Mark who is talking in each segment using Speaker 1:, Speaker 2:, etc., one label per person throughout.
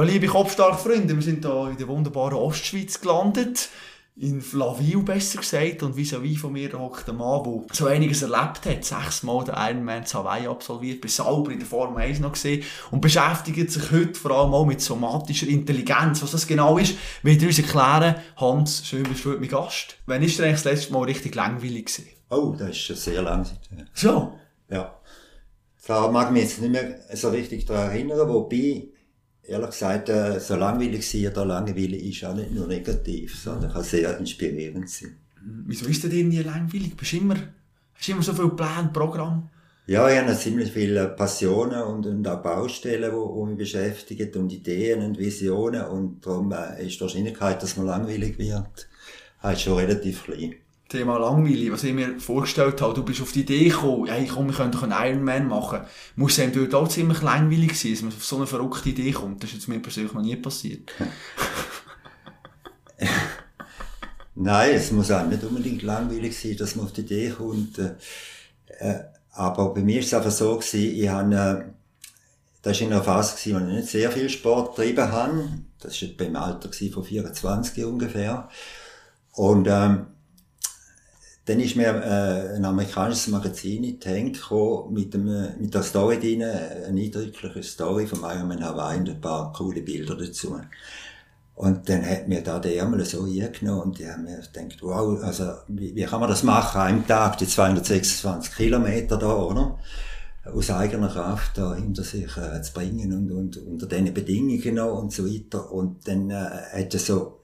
Speaker 1: Ja, liebe Kopfstark-Freunde, wir sind hier in der wunderbaren Ostschweiz gelandet. In Flaville besser gesagt. Und vis-à-vis von mir hockt ein Mann, der so einiges erlebt hat. Sechsmal den Ironman zu Hawaii absolviert, bis selber in der Formel 1 noch gesehen. Und beschäftigt sich heute vor allem auch mit somatischer Intelligenz. Was das genau ist, wird er uns erklären. Hans, schön bist du heute mein Gast. Wann ist dir eigentlich das letzte Mal richtig langweilig gewesen?
Speaker 2: Oh, das ist schon sehr lang.
Speaker 1: So?
Speaker 2: Ja. Da mag ich mich jetzt nicht mehr so richtig daran erinnern, wobei ehrlich gesagt, äh, so langweilig sein oder Langeweile ist auch nicht nur negativ, sondern kann sehr inspirierend sein.
Speaker 1: Wieso ist denn nie langweilig? Bist immer, hast du immer so viel Pläne, Programm?
Speaker 2: Ja, ich habe ziemlich viele Passionen und, und auch Baustellen, die, die mich beschäftigen und Ideen und Visionen und darum äh, ist die Wahrscheinlichkeit, dass man langweilig wird, halt schon relativ klein.
Speaker 1: Thema langweilig, was ich mir vorgestellt habe, du bist auf die Idee gekommen, hey, komm, wir können doch einen Ironman machen. Muss einem dort auch ziemlich langweilig sein, dass man auf so eine verrückte Idee kommt. Das ist jetzt mir persönlich noch nie passiert.
Speaker 2: Nein, es muss auch nicht unbedingt langweilig sein, dass man auf die Idee kommt. Äh, äh aber bei mir ist es einfach so gewesen, ich habe, äh, das war in einer Phase gewesen, wo ich nicht sehr viel Sport getrieben habe. Das war beim Alter von 24 ungefähr. Und, ähm, dann ist mir äh, ein amerikanisches Magazin in die Hände gekommen, mit, dem, mit der Story drin, eine eindrückliche Story von Ironman Hawaii und ein paar coole Bilder dazu. Und dann hat mir da der Ärmel so eingenommen und ich habe mir gedacht, wow, also wie, wie kann man das machen, einem Tag die 226 Kilometer da, oder? Aus eigener Kraft da hinter sich äh, zu bringen und, und unter diesen Bedingungen noch und so weiter. Und dann äh, hat er so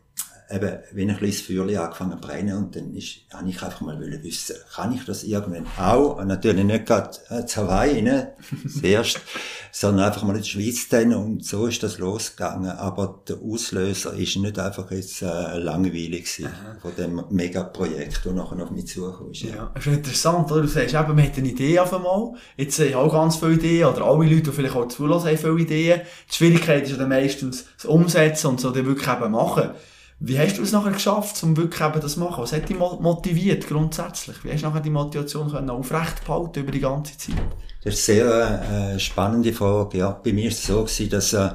Speaker 2: eben, wenn ein kleines Feuerchen angefangen zu brennen und dann ist, habe ich einfach mal wissen, kann ich das irgendwann auch? Und natürlich nicht gerade äh, zu Hawaii, ne? Zuerst, sondern einfach mal in die Schweiz dann und so ist das losgegangen. Aber der Auslöser ist nicht einfach jetzt äh, langweilig gewesen von dem Megaprojekt, das nachher auf mich zukommt.
Speaker 1: Ja, ja ist interessant, oder? Du sagst eben, man hat eine Idee auf einmal. Jetzt haben auch ganz viele Ideen, oder alle Leute, die vielleicht auch zulassen, haben viele Ideen. Die Schwierigkeit ist ja dann meistens das Umsetzen und so dann wirklich eben machen. Wie hast du es nachher geschafft, um wirklich eben das zu machen? Was hat dich motiviert grundsätzlich? Wie hast du nachher die Motivation können aufrecht behalten über die ganze Zeit?
Speaker 2: Das ist eine sehr äh, spannende Frage. Ja, bei mir ist es so gewesen, dass äh,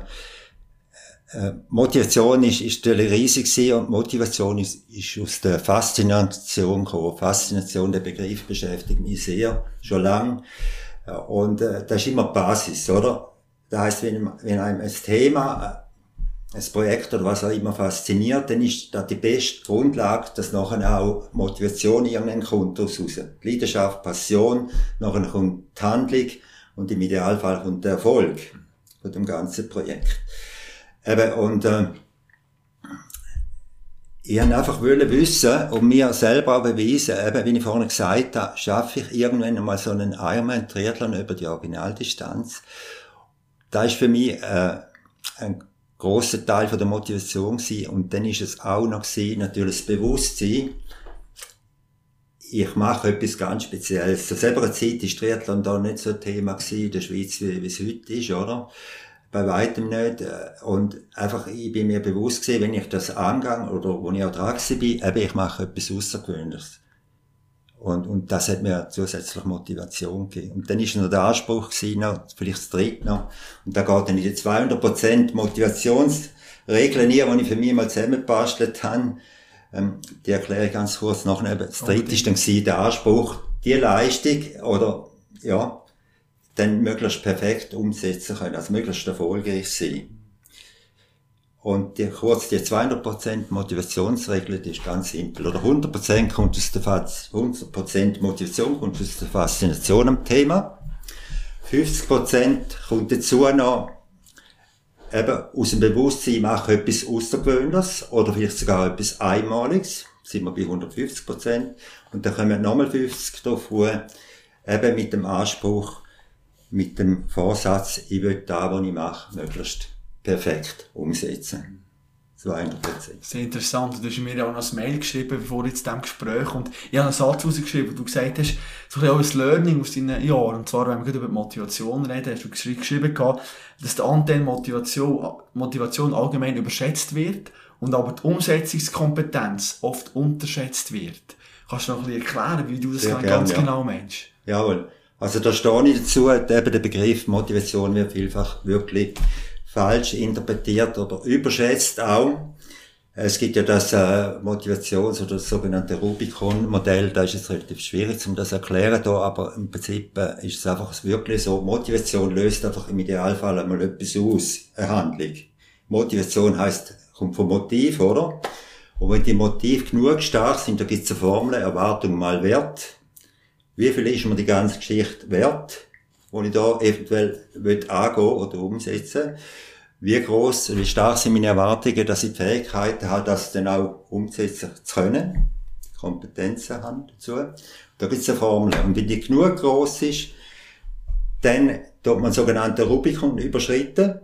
Speaker 2: äh, Motivation ist, ist riesig gewesen und Motivation ist, ist aus der Faszination gekommen. Faszination, der Begriff beschäftigt mich sehr, schon lang. Und äh, das ist immer Basis, oder? Das heißt, wenn, wenn einem ein Thema ein Projekt oder was auch immer fasziniert, dann ist das die beste Grundlage, dass nachher auch Motivation irgendwann kommt daraus raus. Leidenschaft, Passion, nachher kommt die Handlung und im Idealfall kommt der Erfolg von dem ganzen Projekt. Eben, und äh, ich wollte einfach wissen und mir selber auch beweisen, eben, wie ich vorhin gesagt habe, schaffe ich irgendwann einmal so einen Ironman-Triathlon über die Originaldistanz. Da ist für mich äh, ein grosser Teil von der Motivation gewesen. Und dann ist es auch noch gewesen, natürlich das Bewusstsein, ich mache etwas ganz Spezielles. Zu selber Zeit ist Triathlon da nicht so ein Thema gewesen in der Schweiz, wie, wie es heute ist, oder? Bei weitem nicht. Und einfach, ich bin mir bewusst gewesen, wenn ich das angehe, oder wo ich auch dran bin, eben, ich mache etwas Außergewöhnliches. Und, und das hat mir zusätzlich Motivation gegeben. Und dann ist noch der Anspruch gewesen, noch, vielleicht das dritte noch. Und da geht dann in die 200% Motivationsregeln hier, die ich für mich mal zusammengebastelt habe. Ähm, die erkläre ich ganz kurz noch. Das dritte okay. ist dann gewesen, der Anspruch, die Leistung, oder, ja, dann möglichst perfekt umsetzen können, also möglichst erfolgreich sein. Und die, kurz die 200% Motivationsregel, die ist ganz simpel. Oder 100% kommt aus der, 100% Motivation kommt aus der Faszination am Thema. 50% kommt dazu noch, eben, aus dem Bewusstsein, mache etwas Außergewöhnliches oder vielleicht sogar etwas Einmaliges. Sind wir bei 150%. Und dann kommen nochmal 50 davon, eben mit dem Anspruch, mit dem Vorsatz, ich will da, was ich mache, möglichst perfekt umsetzen. 200 Prozent.
Speaker 1: Sehr interessant. Du hast mir auch noch ein Mail geschrieben, bevor jetzt diesem Gespräch und ich habe einen Satz rausgeschrieben, wo du gesagt hast, so ein bisschen auch ein Learning aus deinen Jahren. Und zwar, wenn wir gerade über Motivation reden, hast du geschrieben, dass der Anteil Motivation, Motivation allgemein überschätzt wird und aber die Umsetzungskompetenz oft unterschätzt wird. Kannst du noch ein bisschen erklären, wie du das
Speaker 2: gern,
Speaker 1: ganz
Speaker 2: ja.
Speaker 1: genau meinst?
Speaker 2: Jawohl. Also da stehe ich dazu, eben der Begriff Motivation wird vielfach wirklich falsch interpretiert oder überschätzt auch. Es gibt ja das äh, Motivations- oder das sogenannte Rubicon-Modell, da ist es relativ schwierig, um das zu erklären da, aber im Prinzip äh, ist es einfach wirklich so, Motivation löst einfach im Idealfall einmal etwas aus, eine Handlung. Motivation heißt kommt vom Motiv, oder? Und wenn die Motive genug stark sind, da gibt es eine Formel, Erwartung mal Wert. Wie viel ist mir die ganze Geschichte wert, wo ich da eventuell will angehen oder umsetzen Wie groß, wie stark sind meine Erwartungen, dass ich die Fähigkeit habe, das dann auch umsetzen zu können. Kompetenzen haben dazu. Da gibt es eine Formel. Und wenn die genug groß ist, dann tut man sogenannte Rubikon überschritten,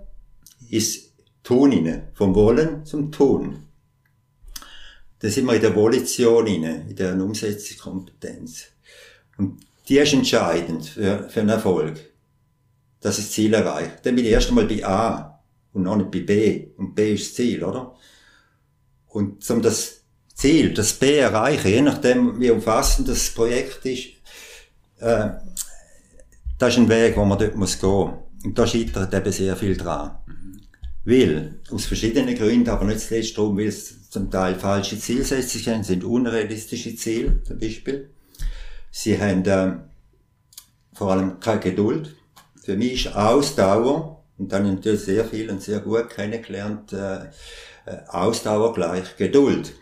Speaker 2: ist Tun rein. Vom Wollen zum Tun. Da sind wir in der Volition rein, in der Umsetzungskompetenz. Und die ist entscheidend für, für einen Erfolg. Dass ich das Ziel erreiche. Dann bin ich erst einmal bei A und noch nicht bei B. Und B ist das Ziel, oder? Und um das Ziel, das B erreichen, je nachdem, wie umfassend das Projekt ist, äh, das ist ein Weg, wo man dort muss gehen. Und da scheitert eben sehr viel dran. Weil, aus verschiedenen Gründen, aber nicht zuletzt darum, weil es zum Teil falsche Zielsetzungen sind, unrealistische Ziele, zum Beispiel. Sie haben äh, vor allem keine Geduld. Für mich ist Ausdauer, und dann natürlich sehr viel und sehr gut kennengelernt, äh, äh, Ausdauer gleich Geduld.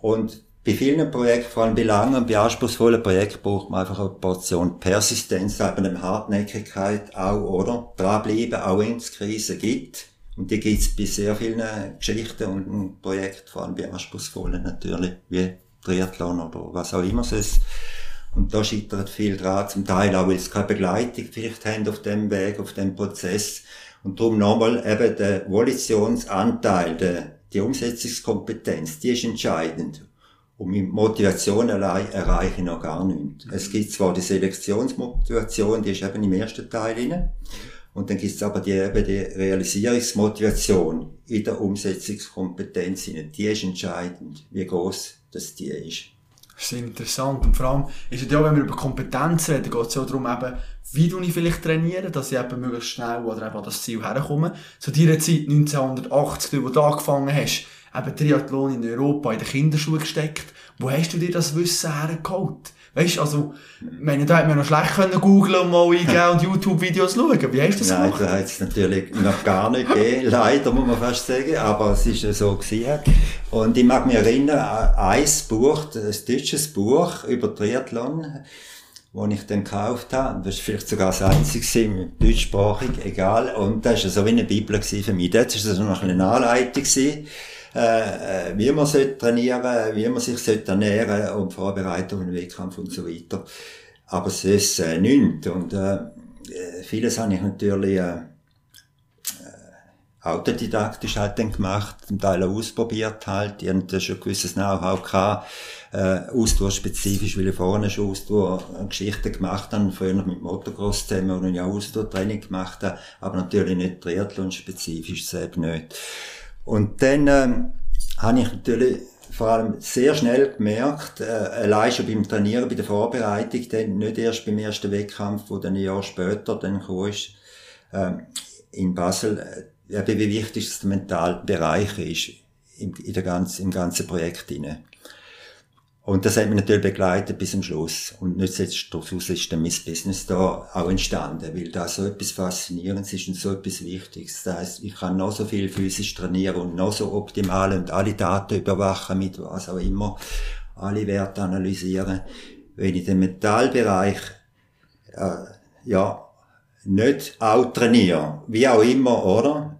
Speaker 2: Und bei vielen Projekten, vor allem bei langen und bei anspruchsvollen Projekten, braucht man einfach eine Portion Persistenz, eben Hartnäckigkeit auch, oder? Dranbleiben, auch wenn es Krisen gibt. Und die gibt's bei sehr vielen Geschichten und Projekten, vor allem bei anspruchsvollen natürlich, wie Triathlon oder was auch immer es ist. Und da scheitert viel dran, zum Teil auch, weil sie keine Begleitung vielleicht haben auf dem Weg, auf dem Prozess. Und darum nochmal eben der Volitionsanteil, der, die Umsetzungskompetenz, die ist entscheidend. Und mit Motivation allein erreiche ich noch gar nichts. Es gibt zwar die Selektionsmotivation, die ist eben im ersten Teil drin. Und dann gibt es aber die, eben die Realisierungsmotivation in der Umsetzungskompetenz. Die ist entscheidend, wie groß das die ist.
Speaker 1: Das ist interessant. Und vor allem ist es ja, wenn wir über Kompetenz reden, geht es ja darum, eben, wie du ich vielleicht trainieren, dass ich eben möglichst schnell oder eben an das Ziel herkomme. Zu deiner Zeit 1980, wo du angefangen hast, eben Triathlon in Europa in den Kinderschuhen gesteckt. Wo hast du dir das Wissen hergeholt? Weißt also, meine, da hätte man noch schlecht können googlen und mal eingeben und YouTube-Videos schauen. Wie hast du das
Speaker 2: Nein,
Speaker 1: gemacht?
Speaker 2: da hat es natürlich noch gar nicht gegeben, leider muss man fast sagen, aber es ist so gewesen. Und ich mag mich erinnern an ein Buch, ein deutsches Buch über Triathlon, das ich dann gekauft habe. Das war vielleicht sogar das einzige deutschsprachig, egal. Und das war so wie eine Bibel für mich. Dort war es noch eine Anleitung gewesen äh, wie man sollte trainieren, wie man sich sollte und vorbereiten auf einen Wettkampf und so weiter. Aber es ist äh, nichts. Und äh, vieles habe ich natürlich äh, autodidaktisch halt dann gemacht, zum Teil auch ausprobiert halt. Haben da schon ein gewisses Know-how gehabt, äh, Ausdauerspezifisch, weil ich vorne schon Ausdauer-Geschichten gemacht habe, früher mit Motocross zusammen, wo ich auch Ausdauertraining gemacht habe, aber natürlich nicht Triathlon-spezifisch, selbst nicht. Und dann ähm, habe ich natürlich vor allem sehr schnell gemerkt, äh, allein schon beim Trainieren, bei der Vorbereitung, dann nicht erst beim ersten Wettkampf, wo dann ein Jahr später dann kam, ist, äh, in Basel, äh, wie wichtig das mentale Bereich ist im, in der ganzen, im ganzen Projekt hinein. Und das hat mich natürlich begleitet bis zum Schluss. Und nicht jetzt daraus ist dann mein Business da auch entstanden, weil da so etwas Faszinierendes ist und so etwas Wichtiges. Das heisst, ich kann noch so viel physisch trainieren und noch so optimal und alle Daten überwachen mit was auch immer, alle Werte analysieren. Wenn ich den Metallbereich, äh, ja, nicht auch trainiere, wie auch immer, oder?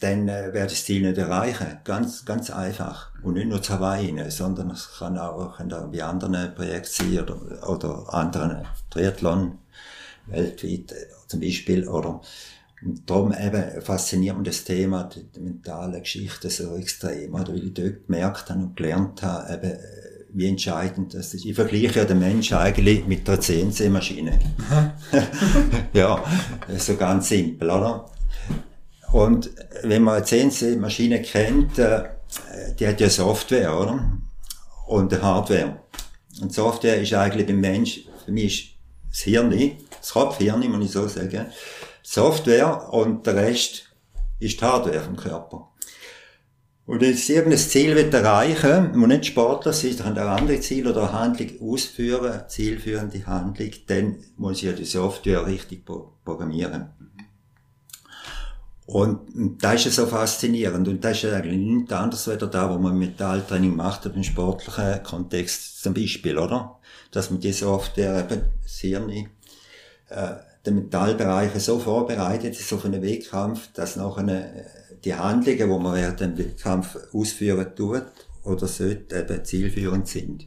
Speaker 2: Dann äh, werde ich das Ziel nicht erreichen. Ganz, ganz einfach. Und nicht nur zu Hawaii, sondern es kann auch, kann auch bei anderen Projekten sein oder, oder anderen Triathlon weltweit äh, zum Beispiel. Oder, und darum eben fasziniert mich das Thema, die, die mentale Geschichte so extrem, oder weil ich dort gemerkt habe und gelernt habe, eben, äh, wie entscheidend das ist. Ich vergleiche ja den Menschen eigentlich mit der CNC-Maschine. ja, so ganz simpel, oder? Und wenn man eine CNC-Maschine kennt, äh, die hat ja Software, oder? Und eine Hardware. Und Software ist eigentlich beim Mensch, für mich ist das Hirn, das Kopfhirn, muss ich so sagen. Software und der Rest ist die Hardware vom Körper. Und wenn ich irgendein Ziel erreichen will, muss nicht Sportler sein, kann auch andere Ziele oder Handlung ausführen, zielführende Handlung, dann muss ich ja die Software richtig programmieren. Und das ist ja so faszinierend. Und das ist eigentlich nichts anderes als da, wo man Metalltraining macht, im sportlichen Kontext zum Beispiel, oder? Dass man die Software eben sehr nicht, äh, den Metallbereich so vorbereitet ist auf einen Wettkampf, dass nachher äh, die Handlungen, die man während dem Wettkampf ausführen tut oder sollte, eben zielführend sind.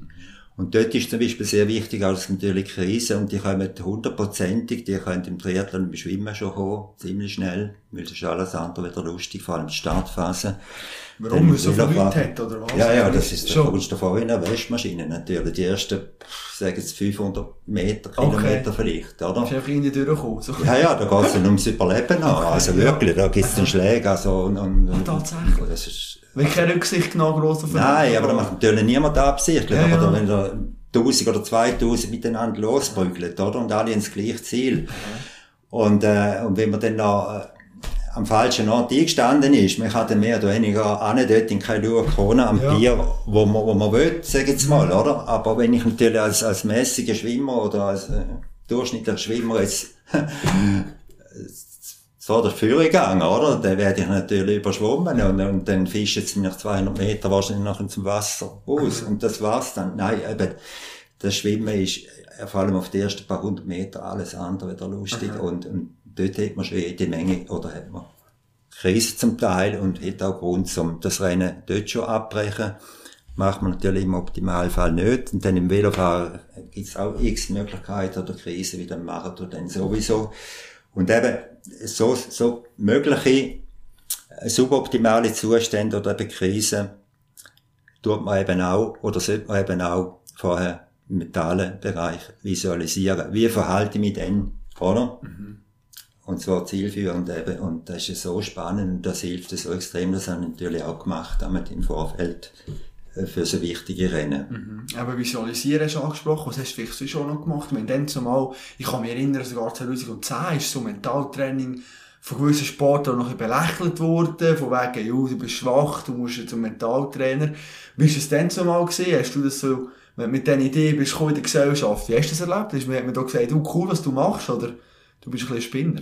Speaker 2: Und dort ist zum Beispiel sehr wichtig, als natürlich Krise, und die kommen hundertprozentig, die können im Triathlon im Schwimmen schon kommen, ziemlich schnell, weil das ist alles andere wieder lustig, vor allem die Startphase.
Speaker 1: Warum man so viel Leute hat, oder was?
Speaker 2: Ja, ja, das ist, schon. kommst du davor in einer Wäschmaschine, natürlich. Die ersten, sagen jetzt 500 Meter, Kilometer okay. vielleicht, oder?
Speaker 1: Ist einfach in durchgekommen, so.
Speaker 2: Ja, ja, da geht's dann ums Überleben. Okay. Also wirklich, da gibt's den Schläge, also, und, und,
Speaker 1: und, tatsächlich. Das ist, wenn keine Rücksicht genommen, gross auf
Speaker 2: Nein, aber da macht natürlich niemand absichtlich, ja, aber ja. wenn da 1000 oder 2000 miteinander losprügelt, oder? Und alle ins gleiche Ziel. Und, äh, und wenn man dann noch, äh, am falschen Ort eingestanden ist. Man kann dann mehr oder weniger auch nicht dort in keine Krone am ja. Bier, wo man, wo man will, sag ich jetzt mal, oder? Aber wenn ich natürlich als, als mäßiger Schwimmer oder als äh, durchschnittlicher Schwimmer jetzt der Führung gegangen, oder? Dann werde ich natürlich überschwommen und, und dann fischt es nach 200 Meter wahrscheinlich noch zum Wasser aus. Und das war's dann. Nein, eben, das Schwimmen ist vor allem auf die ersten paar hundert Meter alles andere wieder lustig und, und dort hat man schon jede Menge, oder hat man Krise zum Teil und hat auch Grund, um das Rennen dort schon abbrechen. Macht man natürlich im Optimalfall nicht. Und dann im Velofahren gibt es auch x Möglichkeiten oder Krise, wie dann Marathon dann sowieso. Und eben, so, so mögliche suboptimale Zustände oder eben Krisen tut man eben auch, oder sollte man eben auch vorher im mentalen Bereich visualisieren. Wie verhalte ich mich denn, oder? Mhm. Und zwar zielführend eben. Und das ist so spannend und das hilft so extrem. Das haben natürlich auch gemacht, damit im Vorfeld äh, für so wichtige Rennen.
Speaker 1: Mhm. Aber Visualisieren hast du angesprochen. Was hast du vielleicht schon noch gemacht? Wenn dann zumal, ich kann mich erinnern, sogar 2010 ist so Mentaltraining von gewissen Sportlern noch ein belächelt worden, von wegen, ja, du bist schwach, du musst zum Mentaltrainer. Wie war es denn zumal gesehen? Hast du das so, mit dieser Idee bist du in der Gesellschaft? Wie hast du das erlebt? Hast du mir gesagt, du, cool, was du machst, oder du bist ein bisschen Spinner?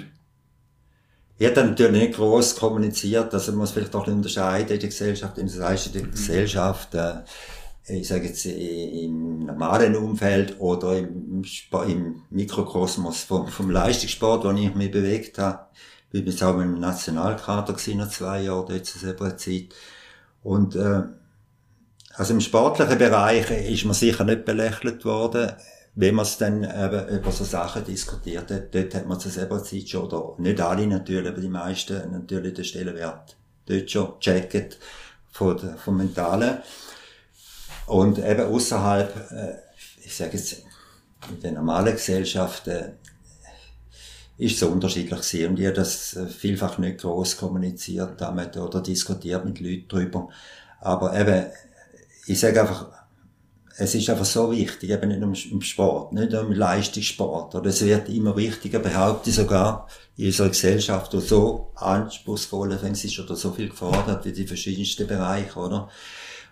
Speaker 2: Ich habe natürlich nicht gross kommuniziert, also man muss vielleicht auch unterscheiden in der Gesellschaft, in der, mhm. Gesellschaft, äh, ich sage jetzt im normalen Umfeld oder im, im Mikrokosmos vom, vom Leistungssport, wo ich mich bewegt habe. Ich bin jetzt auch im Nationalkader gewesen, nach zwei Jahren, dort zu selber Zeit. Und, äh, also im sportlichen Bereich ist man sicher nicht belächelt worden wenn man es dann eben über so Sachen diskutiert hat, dort hat man zu selber Zeit schon, oder nicht alle natürlich, aber die meisten natürlich den Stellenwert dort schon checkt von vom Mentalen. Und eben außerhalb, äh, ich sage jetzt, in der normalen Gesellschaft, äh, ist so unterschiedlich gewesen. Und ich habe das vielfach nicht groß kommuniziert damit oder diskutiert mit Leuten drüber. Aber eben, ich sage einfach, es ist einfach so wichtig, eben nicht im Sport, nicht im Leistungssport. Oder es wird immer wichtiger, behaupte ich sogar, in unserer Gesellschaft, die so anspruchsvoll ist oder so viel gefordert wie die verschiedensten Bereiche, oder?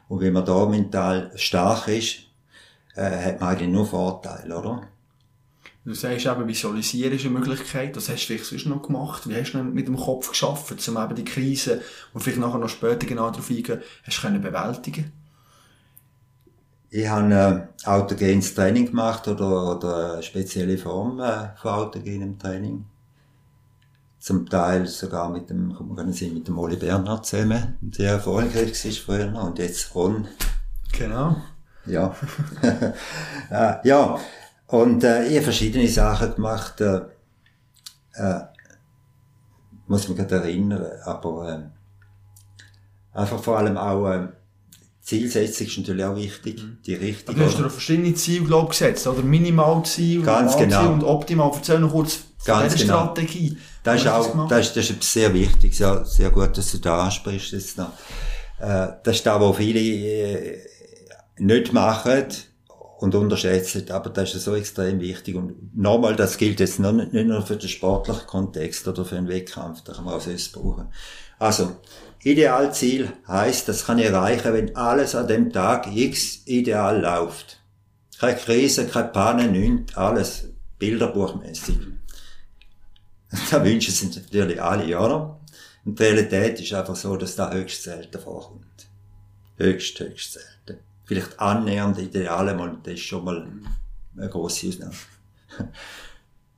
Speaker 2: Und wenn man da mental stark ist, äh, hat man eigentlich nur Vorteile, oder?
Speaker 1: Du sagst eben, visualisieren ist eine Möglichkeit. Das hast du vielleicht sonst noch gemacht. Wie hast du mit dem Kopf geschafft, um eben die Krise und vielleicht nachher noch später genau darauf eingehen, hast du können bewältigen
Speaker 2: ich habe äh, autogenes Training gemacht oder, oder eine spezielle Form äh, von autogenem Training. Zum Teil sogar mit dem, mit dem Oli Bernhard zusammen, der erfolgreich war früher und jetzt Ron.
Speaker 1: Genau.
Speaker 2: Ja. äh, ja. Und äh, ich habe verschiedene Sachen gemacht. Äh, äh, muss mich gerade erinnern, aber äh, einfach vor allem auch äh, Zielsetzung ist natürlich auch wichtig, mhm. die richtige.
Speaker 1: Aber du hast dir verschiedene Ziele, glaub, gesetzt, oder? Minimalziel,
Speaker 2: Ganz genau.
Speaker 1: und optimal. Erzähl noch kurz von
Speaker 2: genau.
Speaker 1: Strategie.
Speaker 2: Das ist auch, das ist, das ist sehr wichtig, sehr, sehr gut, dass du da ansprichst jetzt noch. Äh, das ist da, wo viele äh, nicht machen und unterschätzen, aber das ist so extrem wichtig. Und nochmal, das gilt jetzt nicht nur für den sportlichen Kontext oder für einen Wettkampf, da kann man auch sonst brauchen. Also, Idealziel heißt, das kann ich erreichen, wenn alles an dem Tag X ideal läuft. Keine Krise, keine Panne, nichts, alles bilderbuchmäßig. Da wünschen sich natürlich alle, oder? Und die Realität ist einfach so, dass da höchst selten vorkommt. Höchst, höchst selten. Vielleicht annähernd ideale mal, das ist schon mal eine grosse Ausnahme.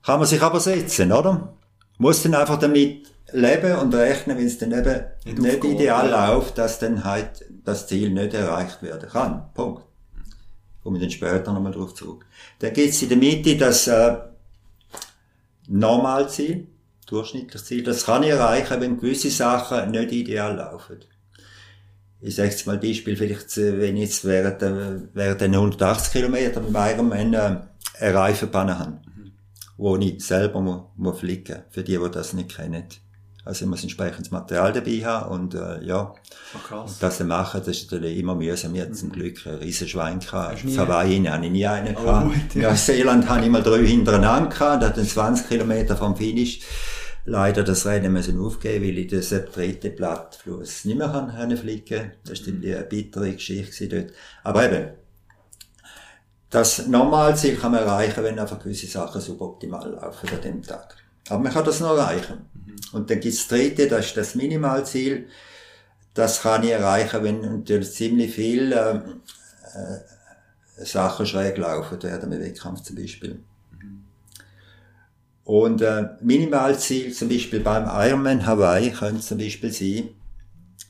Speaker 2: Kann man sich aber setzen, oder? Muss dann einfach damit leben und rechnen, wenn es dann eben nicht, nicht ideal ja. läuft, dass dann halt das Ziel nicht erreicht werden kann. Punkt. Komme ich dann später nochmal drauf zurück. Dann gibt es in der Mitte das äh, Normalziel, durchschnittliches Ziel. Das kann ich erreichen, wenn gewisse Sachen nicht ideal laufen. Ich sage jetzt mal Beispiel, vielleicht, äh, wenn ich jetzt während, während den 180 Kilometer beim Ironman äh, eine Reifenpanne habe, mhm. wo ich selber muss, muss flicken, für die, die das nicht kennen. Also ich muss entsprechendes Material dabei haben und äh, ja, oh, krass. das machen, das ist natürlich immer mühsam. Wir hatten zum mhm. Glück einen riesen Schwein gehabt. Hawaii habe ich nie einen oh, gehabt. Gut, ja. Neuseeland habe ich mal drei hintereinander gehabt, da hatten 20 Kilometer vom Finish leider das Rennen müssen aufgeben, weil ich das dritte Blattfluss nicht mehr kann fliegen. Das war eine bittere Geschichte dort. Aber eben, das Normalziel kann man erreichen, wenn einfach gewisse Sachen suboptimal laufen an dem Tag. Aber man kann das noch erreichen. Und dann gibt's das dritte, das ist das Minimalziel. Das kann ich erreichen, wenn natürlich ziemlich viel äh, äh, Sachen schräg laufen werden, im Wettkampf zum Beispiel. Und äh, Minimalziel zum Beispiel beim Ironman Hawaii könnte zum Beispiel sein,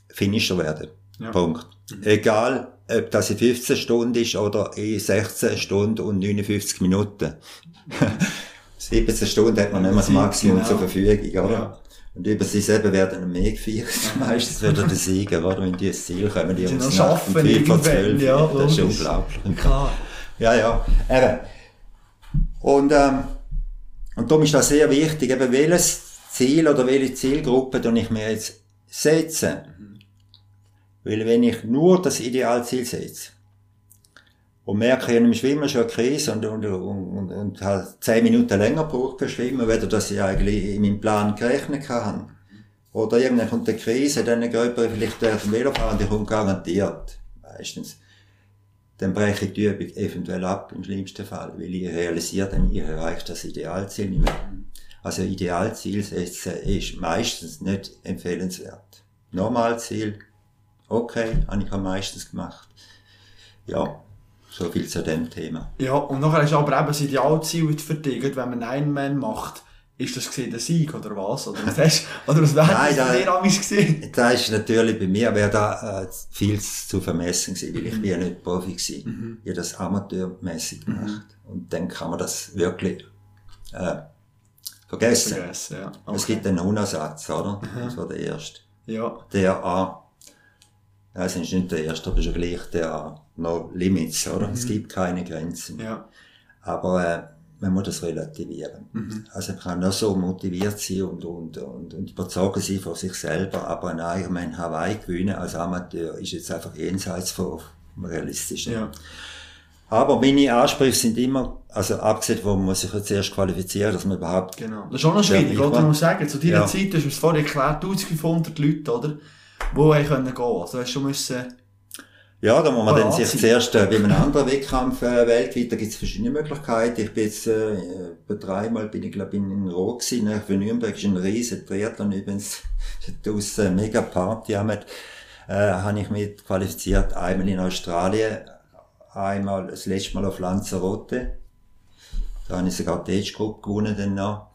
Speaker 2: Finisher werden. Ja. Punkt. Mhm. Egal, ob das in 15 Stunden ist oder in 16 Stunden und 59 Minuten. 17 Stunden hat man nicht mehr das Maximum genau. zur Verfügung, oder? Ja. Und über sie selber werden mehr gefeiert. Meistens wird der Sieger, oder? Wenn die ins Ziel kommen, die uns
Speaker 1: schaffen, um 5 vor 12. Ja,
Speaker 2: das ist unglaublich. Klar. Ja, ja. Eben. Und, ähm, und darum ist das sehr wichtig, eben welches Ziel oder welche Zielgruppe tue ich mir jetzt setzen. Mhm. Weil wenn ich nur das Idealziel setze, und merke ich im Schwimmen schon eine Krise und, und, und, und, und halt zehn Minuten länger braucht für Schwimmen, weder dass ich eigentlich in meinem Plan gerechnet kann. Oder irgendwann kommt eine Krise, dann geht jemand vielleicht den Velofahren, die kommt garantiert. Meistens. Dann breche ich die Übung eventuell ab, im schlimmsten Fall, weil ich realisiere dann, ich erreiche das Idealziel nicht mehr. Also Idealziel setzen ist meistens nicht empfehlenswert. Normalziel, okay, habe ich meistens gemacht. Ja, so viel zu dem Thema.
Speaker 1: Ja, und nachher ist aber eben das Idealziel für dich, wenn man einen Man macht, ist das gesehen der Sieg oder was? Oder was, hast, oder was das da, dir gesehen?
Speaker 2: Das ist natürlich bei mir, wäre da äh, viel zu vermessen gewesen, weil ich mhm. bin ja nicht Profi gewesen. Mhm. Ich habe das amateurmäßig mhm. gemacht. Mhm. Und dann kann man das wirklich äh, vergessen. vergessen ja. okay. Es gibt einen Unersatz, oder? Mhm. Das war der erste. Ja. Der A. Ja, es ist nicht der erste, aber schon gleich der no limits, oder? Mhm. Es gibt keine Grenzen. Ja. Aber äh, man muss das relativieren. Mhm. Also man kann nur so motiviert sein und, und, und, und überzeugen sein von sich selber, aber ein Ironman Hawaii gewinnen als Amateur ist jetzt einfach jenseits von realistischen. Ja. Aber meine Ansprüche sind immer, also abgesehen von, man muss sich jetzt erst qualifizieren, dass man überhaupt...
Speaker 1: Genau. Das ist auch noch schwierig, oder? Man muss sagen, zu deiner ja. Zeit, du hast es vorhin erklärt, 1500 Leute, oder? Wo gehen können gehen. Also hast du müssen
Speaker 2: ja, da muss man dann sich zuerst, äh, wie einem anderen Wettkampf äh, weltweit, da gibt es verschiedene Möglichkeiten. Ich bin jetzt, äh, dreimal bin ich, glaube ich, in Rom gewesen, ne? für Nürnberg ist ein riesen Triathlon übrigens, aus äh, mega Party damit, äh, habe ich mich qualifiziert, einmal in Australien, einmal, das letzte Mal auf Lanzarote. Da habe ich sogar die Age Group gewonnen dann noch.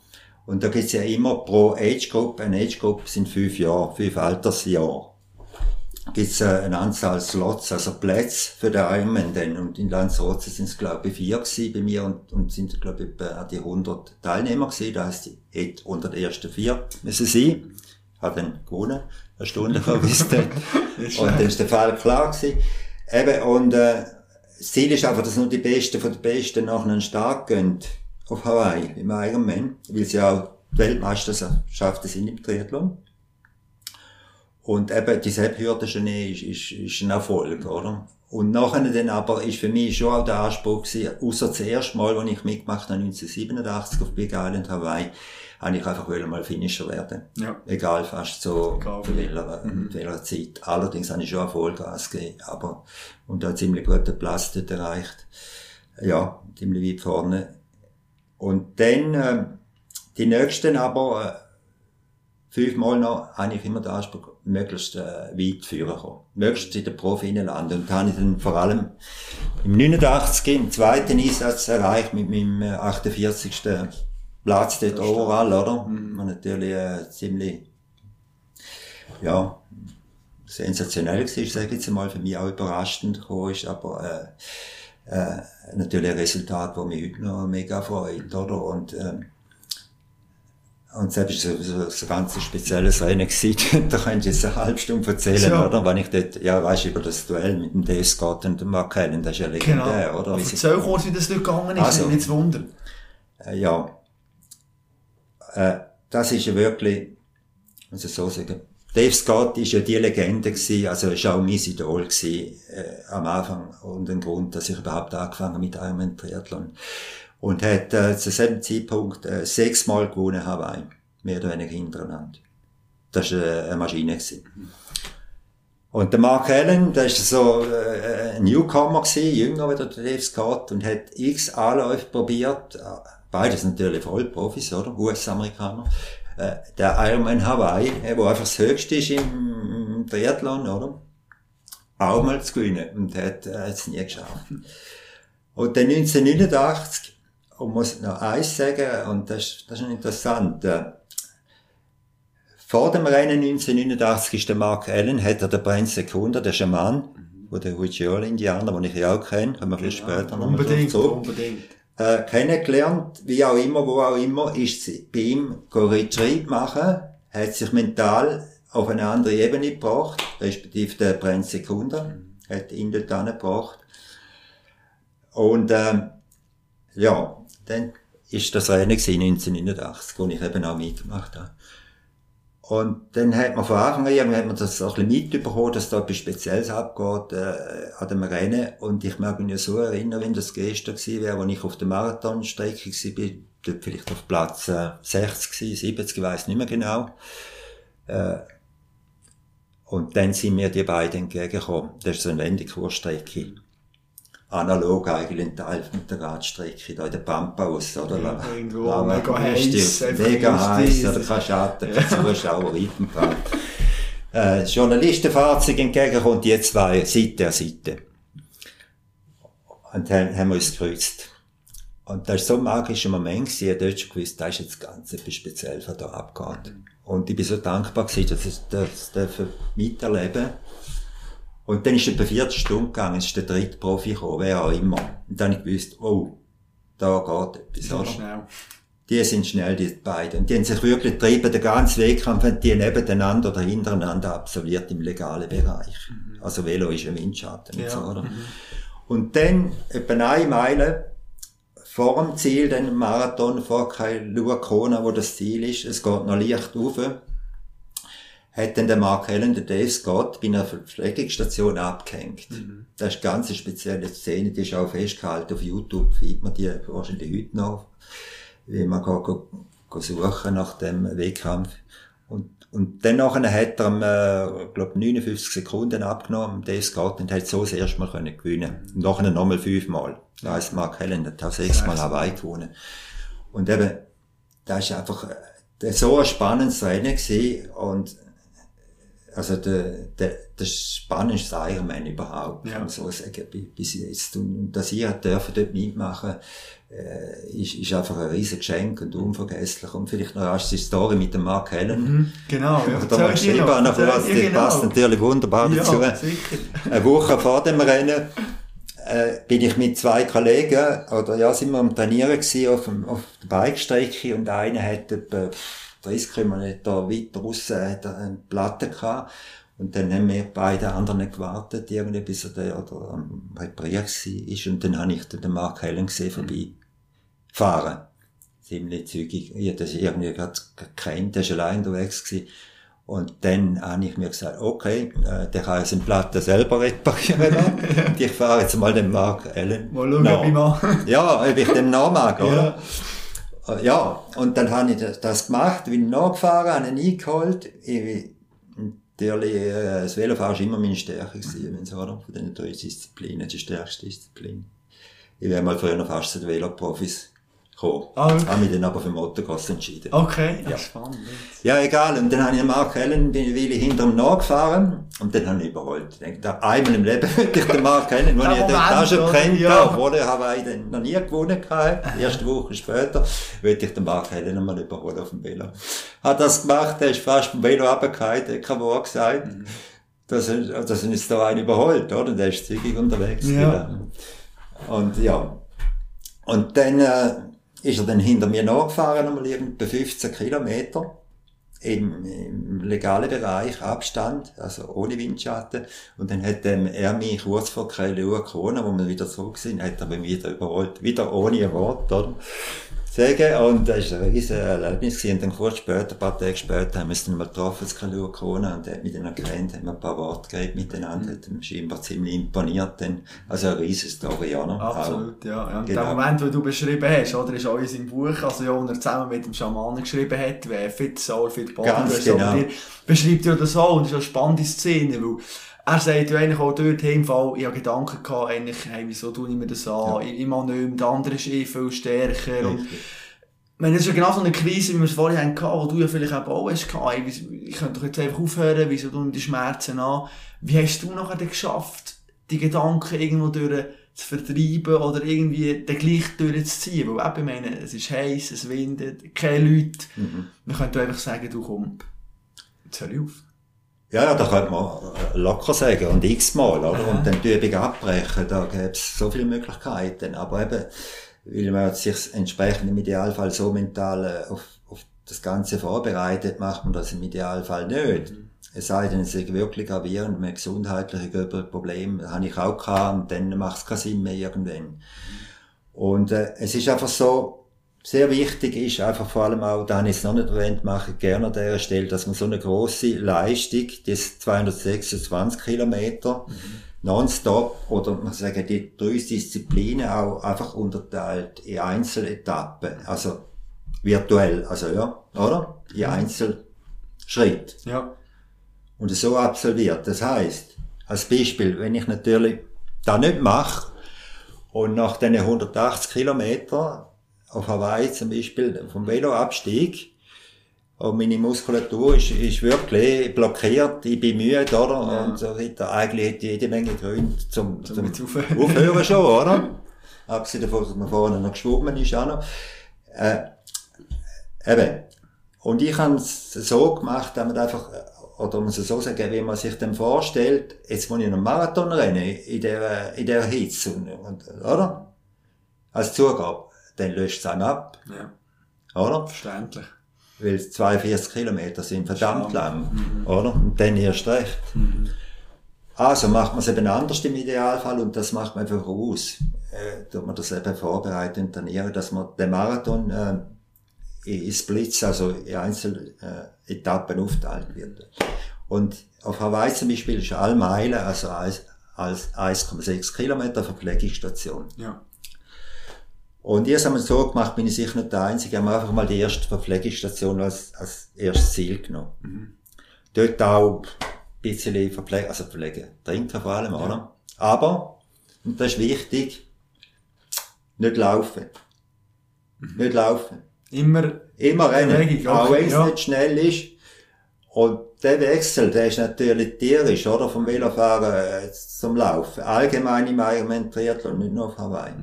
Speaker 2: Und da gibt's ja immer pro Age Group, eine Age Group sind fünf Jahre, fünf Altersjahre gibt es äh, eine Anzahl Slots, also Plätze für den Ironman. Und in Lanzarote sind es, glaube ich, vier gewesen bei mir und, und sind, glaube ich, an die 100 Teilnehmer gewesen. Das heisst, ich hätte unter den ersten vier müssen sein. Hat dann gewonnen, eine Stunde verwisst. und dann ist der Fall klar gewesen. Eben, und, äh, das Ziel ist einfach, dass nur die Besten von den Besten nach einem Start gehen auf Hawaii im Ironman, weil sie auch Weltmeisterschaften sind im Triathlon. Und eben, die Selbsthürdenschnee ist, ist, ist ein Erfolg, oder? Und nachher dann aber ist für mich schon auch der Anspruch gewesen, außer das erste Mal, als ich mitgemacht habe, 1987 auf Big Island Hawaii, habe ich einfach mal Finisher werden.
Speaker 1: Ja.
Speaker 2: Egal, fast so, für welcher, mhm. welcher Zeit. Allerdings habe ich schon Vollgas gegeben, aber, und da ziemlich guten Platz dort erreicht. Ja, ziemlich weit vorne. Und dann, äh, die nächsten aber, äh, fünfmal noch, habe ich immer den Anspruch, möglichst äh, weit führen kommen. Möglichst in der Profi landen. Und da habe ich dann vor allem im 89 im zweiten Einsatz erreicht mit meinem äh, 48. Platz dort overall, oder? Mhm. Und natürlich äh, ziemlich, ja, sensationell war, sage ich jetzt mal, für mich auch überraschend gekommen ist, aber äh, äh, natürlich ein Resultat, das mich heute noch mega freut, oder? Und, äh, und selbst so, so, so ganz spezielles Rennen gewesen. da könnt ihr jetzt eine halbe Stunde erzählen, ja. oder? Wenn ich dort, ja, weißt über das Duell mit dem Dave Scott und dem Mark Allen, das ist ja legendär,
Speaker 1: genau.
Speaker 2: oder?
Speaker 1: Wie Erzähl kurz, wie das dort gegangen ist, also, nicht Wunder.
Speaker 2: Äh, ja. Äh, das ist ja wirklich, muss ich so sagen, Dave Scott ist ja die Legende gewesen, also ist auch mein Idol gewesen, äh, am Anfang und ein Grund, dass ich überhaupt angefangen mit Ironman Triathlon. Und hat äh, zu diesem Zeitpunkt äh, sechsmal gewonnen Hawaii, mehr oder weniger hintereinander. Das war äh, eine Maschine. Gewesen. Und der Mark Allen, der ist so äh, ein Newcomer gewesen, jünger wie der Dave Scott und hat x Anläufe probiert, beides natürlich Vollprofis, oder? US-Amerikaner. Äh, der Ironman Hawaii, äh, wo einfach das höchste ist im Triathlon, oder? Auch mal zu gewinnen. Und er hat äh, es nie geschafft. Und dann 1989, und muss noch eins sagen, und das, das ist interessant, äh, vor dem Rennen 1989 ist der Mark Allen, hat er den Brent Sekunda, der Schaman, mhm. der Huichiol-Indianer, den ich ja auch kenne, kommen wir vielleicht genau. später
Speaker 1: noch Unbedingt, unbedingt
Speaker 2: äh, kennengelernt, wie auch immer, wo auch immer, ist sie bei ihm Retreat machen, hat sich mental auf eine andere Ebene gebracht, respektive der Brent Sekunda, hat ihn dort angebracht. Und, ähm, ja, dann ist das Rennen 1989, wo ich eben auch mitgemacht habe. Und dann hat man von Anfang an, hat man das auch ein bisschen mitbekommen, dass da etwas Spezielles abgeht, äh, an dem Rennen. Und ich mag mich ja so erinnern, wenn das gestern gewesen wäre, als ich auf der Marathonstrecke war, dort vielleicht auf Platz äh, 60 gewesen, 70, ich weiss nicht mehr genau. Äh, und dann sind mir die beiden entgegengekommen. Das ist so eine Wendekursstrecke analog eigentlich Teil mit der Radstrecke da in der Pampa aus, oder? Ja,
Speaker 1: irgendwo, La, mega heiß.
Speaker 2: Mega heiß, oder kein Schatten, kein Zuschauer, Reitenpfad. Äh, Journalistenfahrzeug entgegenkommt, die zwei Seite an Seite. Und dann haben wir uns gekreuzt. Und das war so ein magischer Moment, ich habe dort schon gewusst, das ist jetzt ganz etwas speziell, was da abgeht. Und ich bin so dankbar gewesen, dass ich das miterleben durfte. Und dann ist etwa 40 Stunden gegangen, es ist der dritte Profi gekommen, wer auch immer. Und dann habe ich gewusst, oh, da geht etwas,
Speaker 1: oder? Schnell.
Speaker 2: Die sind schnell, die beiden. Und die haben sich wirklich getrieben, den ganzen Wettkampf haben die nebeneinander oder hintereinander absolviert im legalen Bereich. Mhm. Also Velo ist ein Windschatten ja. und so, oder? Mhm. Und dann, etwa eine Meile vor dem Ziel, den Marathon, vor kein Luakona, wo das Ziel ist, es geht noch leicht rauf, hat dann der Mark Allen, der Dave Scott, bei einer Verpflegungsstation abgehängt. Mhm. Das ist eine ganz spezielle Szene, die ist auch festgehalten auf YouTube, findet man die wahrscheinlich heute noch, wie man kann go, go suchen nach dem Wettkampf. Und, und dann nachher hat er, äh, glaub 59 Sekunden abgenommen, Dave Scott, und hat so das erste Mal können gewinnen. Und nachher nochmal fünfmal. Das heisst, Mark Allen hat auch sechsmal Hawaii gewonnen. Und eben, das ist einfach, äh, so ein spannendes Rennen gewesen, und also der, der, das spannendste Ironman überhaupt, ja. kann man so sagen, bis jetzt. Und dass ich dürfen dort mitmachen, äh, ist, ist einfach ein riesen Geschenk und unvergesslich. Und vielleicht noch erst die Story mit dem Mark Allen.
Speaker 1: Mhm, genau,
Speaker 2: ja. Da mal geschrieben habe, das genau. passt natürlich wunderbar dazu.
Speaker 1: Ja, sicher.
Speaker 2: Eine Woche vor dem Rennen, äh, bin ich mit zwei Kollegen, oder ja, sind wir am Trainieren gewesen auf, dem, auf der Bikestrecke und einer hat etwa, 30 Kilometer weiter raus hat er eine Platte gehabt. Und dann haben wir beide anderen gewartet, irgendwie, bis er da, oder am Reparieren ist. Und dann habe ich den Mark Hellen gesehen, vorbei fahren. Ziemlich zügig. Ich habe das irgendwie gerade gekannt, der war allein unterwegs gewesen. Und dann habe ich mir gesagt, okay, äh, der kann seine Platte selber reparieren. Und ich fahre jetzt mal den Mark Allen.
Speaker 1: Mal schauen, ob ich mal.
Speaker 2: Ja, ob ich dem nachmag, oder? Äh, Ja, und dann habe ich das, das gemacht, bin nachgefahren, habe ihn eingeholt. Ich, natürlich, äh, das Velofahren war immer meine Stärke gewesen, wenn oder? Von den drei Disziplinen, die stärkste Disziplin. Ich wäre mal früher noch fast zu den Veloprofis gekommen.
Speaker 1: Ah, wirklich?
Speaker 2: Habe mich dann aber für Motocross entschieden.
Speaker 1: Okay, ja, spannend.
Speaker 2: Ja, egal. Und dann habe ich den Mark Allen, bin ich will ich hinter ihm nachgefahren. Und dann habe ich überholt. Ich denke, da einmal im Leben möchte ich den Mark Allen, den ich
Speaker 1: Moment,
Speaker 2: auch schon kennt
Speaker 1: Ja.
Speaker 2: habe, obwohl er Hawaii dann noch nie gewonnen hatte. Erste Woche später, wollte ich den Mark Allen nochmal überholen auf dem Velo. Hat das gemacht, er ist fast vom Velo runtergefallen, hat kein Wort gesagt. Dass er, dass er jetzt da einen überholt, oder? Der ist zügig unterwegs.
Speaker 1: Ja.
Speaker 2: gewesen. Und ja. Und dann, äh, ist er dann hinter mir nachgefahren, nochmal irgendwo 15 Kilometer. Im, im legalen Bereich, Abstand, also ohne Windschatten. Und dann hat ähm, er mich kurz vor Kreilua Krone, wo wir wieder zurück sind, hat er mich wieder überholt. Wieder ohne ein Wort, oder? Sagen. Und das war ein riesen Erlebnis gewesen. Und dann kurz später, ein paar Tage später, haben wir uns dann mal getroffen, das Krone, und er hat mich dann erkannt, haben wir ein paar Worte geredet miteinander, hat ihm scheinbar ziemlich imponiert, dann. Also eine riesen Story, oder?
Speaker 1: Absolut, ja. ja. Und
Speaker 2: Genau.
Speaker 1: Der Moment, den du beschrieben hast, oder, ist auch in seinem Buch, also ja, wo er zusammen mit dem Schamanen geschrieben hat, wie Fit Soul, Fit Body,
Speaker 2: Ganz genau.
Speaker 1: beschreibt ja das auch, und das ist eine spannende Szene, weil er sagt ja eigentlich auch dort, hey, im Fall, ich habe Gedanken gehabt, eigentlich, hey, wieso tue ich mir das an, ich, ich mache nicht der andere ist eh viel stärker, und meine, das ist ja genau so eine Krise, wie wir es vorhin hatten, wo du ja vielleicht auch hast. Hey, Ich könnte doch jetzt einfach aufhören, wieso tun mir die Schmerzen an? Wie hast du nachher dann geschafft, die Gedanken irgendwo durch zu vertreiben oder irgendwie den gleich durchzuziehen? Weil eben, ich meine, es ist heiß, es windet, keine Leute.
Speaker 2: Mhm.
Speaker 1: Man könnte einfach sagen, du komm, jetzt hör ich auf.
Speaker 2: Ja, ja, da könnte man locker sagen und x-mal, oder?
Speaker 1: Aha.
Speaker 2: Und dann die Übung abbrechen, da gäbe es so viele Möglichkeiten. Aber eben, weil man sich entsprechend im Idealfall so mental äh, auf, auf das Ganze vorbereitet, macht man das im Idealfall nicht. Es sei denn, es ist wirklich gravierend mit gesundheitlichen Problemen, das habe ich auch gehabt, und dann macht es keinen Sinn mehr irgendwann. Und äh, es ist einfach so, sehr wichtig ist einfach vor allem auch, da habe ich es noch nicht erwähnt, mache ich gerne an dieser Stelle, dass man so eine grosse Leistung, das 226 Kilometer, nonstop, oder man sagen, die drei Disziplinen auch einfach unterteilt in Einzeletappen, also virtuell, also ja, oder? In Einzelschritt
Speaker 1: Ja.
Speaker 2: und so absolviert. Das heißt, als Beispiel, wenn ich natürlich das nicht mache und nach diesen 180 Kilometer auf Hawaii zum Beispiel vom Veloabstieg und meine Muskulatur ist, ist wirklich blockiert, ich bin müde, oder?
Speaker 1: Ja.
Speaker 2: Und so weiter. Eigentlich hätte ich jede Menge Gründe zum,
Speaker 1: Zum
Speaker 2: zum
Speaker 1: aufhören.
Speaker 2: aufhören schon, oder? Abgesehen davon, dass man vorne noch geschwommen ist auch noch. Äh, eben. Und ich habe es so gemacht, dass man einfach, äh, oder man es so sagen, wie man sich dann vorstellt, jetzt muss ich einen Marathon rennen, in der, in der Hitze, und, und, oder? Als Zugabe. Dann löscht es einem ab,
Speaker 1: Ja,
Speaker 2: oder?
Speaker 1: verständlich.
Speaker 2: Weil es 42 Kilometer sind verdammt lang, oder? Und dann erst recht. Also macht man es eben anders im Idealfall und das macht man einfach aus. Äh, tut man das eben vorbereiten und trainieren, dass man den Marathon äh, in Splits, also in Einzeletappen äh, Etappen aufteilt wird. Und auf Hawaii zum Beispiel ist alle Meilen, also als, als 1,6 Kilometer Verpflegungsstation.
Speaker 1: Ja.
Speaker 2: Und ich habe es so gemacht, bin ich sicher nicht der Einzige, haben einfach mal die erste Verpflegungsstation als, als erstes Ziel genommen. Dort auch ein bisschen verpflegen, also pflegen, trinken vor allem, oder? Aber, und das ist wichtig, nicht laufen. Nicht laufen.
Speaker 1: Immer,
Speaker 2: Immer rennen. Auch wenn es
Speaker 1: ja.
Speaker 2: nicht schnell ist. Und der Wechsel, der ist natürlich tierisch, oder? Vom Velofahren äh, zum Laufen. Allgemein im Ironman Triathlon, nicht nur auf Hawaii.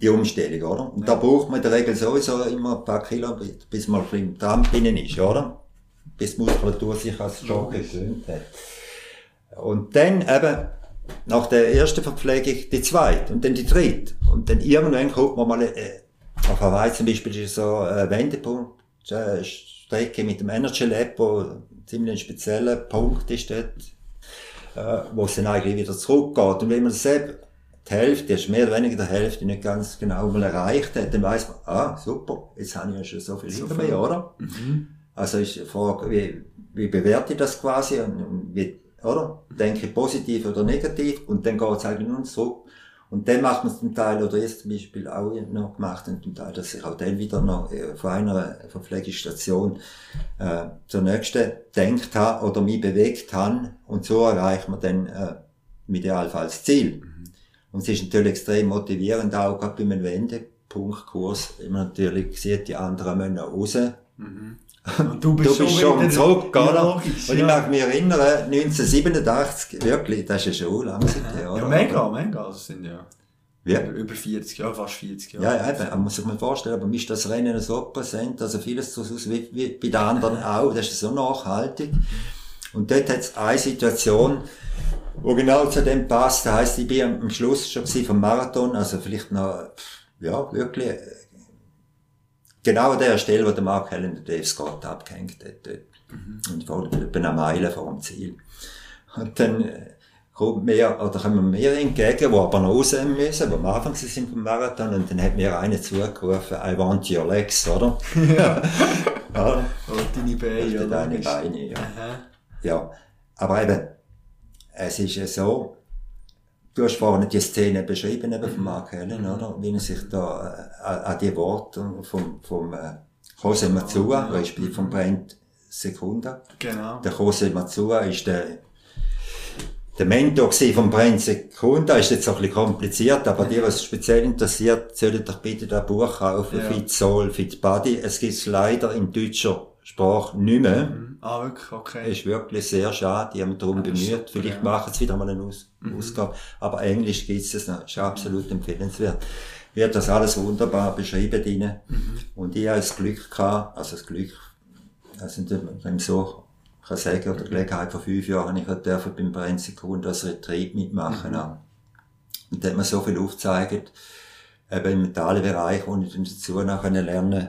Speaker 2: Die Umstellung, oder? Und da braucht man in der Regel sowieso immer ein paar Kilometer, bis man im Tramp drinnen ist, oder? Bis die Muskulatur sich als
Speaker 1: Logisch.
Speaker 2: gewöhnt hat. Und dann eben, nach der ersten Verpflegung, die zweite und dann die dritte. Und dann irgendwann kommt man mal, äh, auf Hawaii zum Beispiel ist so ein Wendepunkt, äh, Strecke mit dem Energy Lab, wo ziemlich ein spezieller Punkt ist dort, äh, wo es dann eigentlich wieder zurückgeht. Und wenn man das eben, die Hälfte, ist mehr oder weniger die Hälfte nicht ganz genau mal erreicht hat, dann weiss man, ah, super, jetzt habe ich ja schon so viel
Speaker 1: So
Speaker 2: hinter mir, oder?
Speaker 1: Mhm.
Speaker 2: Also ist die Frage, wie, wie bewerte ich das quasi und wie, oder? Denke ich positiv oder negativ und dann geht es eigentlich nur zurück. Und dann macht man es zum Teil, oder jetzt zum Beispiel auch noch gemacht, und zum Teil, dass ich auch dann wieder noch äh, von einer Verpflegungsstation äh, zur nächsten denkt habe oder mich bewegt habe und so erreicht man dann äh, im Idealfall das Ziel. Und es ist natürlich extrem motivierend, auch gerade bei einem Wendepunktkurs, man natürlich sieht, die anderen müssen raus. Mhm. Und du bist, du bist schon, schon zurück, oder? Ja, logisch, und ich mag mich erinnern, 1987, wirklich, das ist ja schon lange
Speaker 1: her, oder? Ja, mega, mega, das sind ja... Wie? Über 40 Jahre, fast 40 Jahre.
Speaker 2: Ja, eben, man muss sich mal vorstellen, aber mir ist das Rennen so präsent, also vieles so aus wie, wie bei den anderen auch, das ist so nachhaltig. Und dort hat es eine Situation, wo genau zu dem passt, das heisst, ich bin am Schluss schon vom Marathon, also vielleicht noch, ja, wirklich, genau an der Stelle, wo der Mark Helen den Dave Scott abgehängt hat. Dort. Mhm. Und war etwa eine Meile vor dem Ziel. Und dann äh, kommt mir, oder kommen mir mehr entgegen, die aber noch raus müssen, die am Anfang sind vom Marathon, und dann hat mir einer zugerufen, I want your legs, oder?
Speaker 1: ja. ja. Oder deine Beine.
Speaker 2: Oder deine Beine, ja. Aha. Ja. Aber eben, es ist ja so, Du hast vorhin die Szene beschrieben, eben von Mark Hellen, mhm. oder? Wie er sich da äh, an die Worte vom, vom äh, Jose ja. respektive vom Brent Sekunda.
Speaker 1: Genau.
Speaker 2: Der Jose Matsua ist der, der Mentor vom Brent Sekunda, ist jetzt auch ein bisschen kompliziert, aber die, was speziell interessiert, sollten doch bitte das Buch kaufen, ja. Fit Soul, Fit Body. Es gibt's leider in deutscher Sprache nicht mehr.
Speaker 1: Mhm. Ah, wirklich? Okay.
Speaker 2: Ist wirklich sehr schade. Die haben darum bemüht. Vielleicht ja. machen sie wieder mal eine Aus mhm. Ausgabe. Aber Englisch gibt es noch. Ist absolut empfehlenswert. Wird das alles wunderbar beschrieben drinnen. Mhm. Und ich habe das Glück gehabt, also das Glück, also wenn ich so kann sagen, oder Gelegenheit vor fünf Jahren, ich durfte beim Brenzikun das Retreat mitmachen. Mhm. Und da hat man so viel aufgezeigt, eben im mentalen Bereich, wo ich dazu noch lernen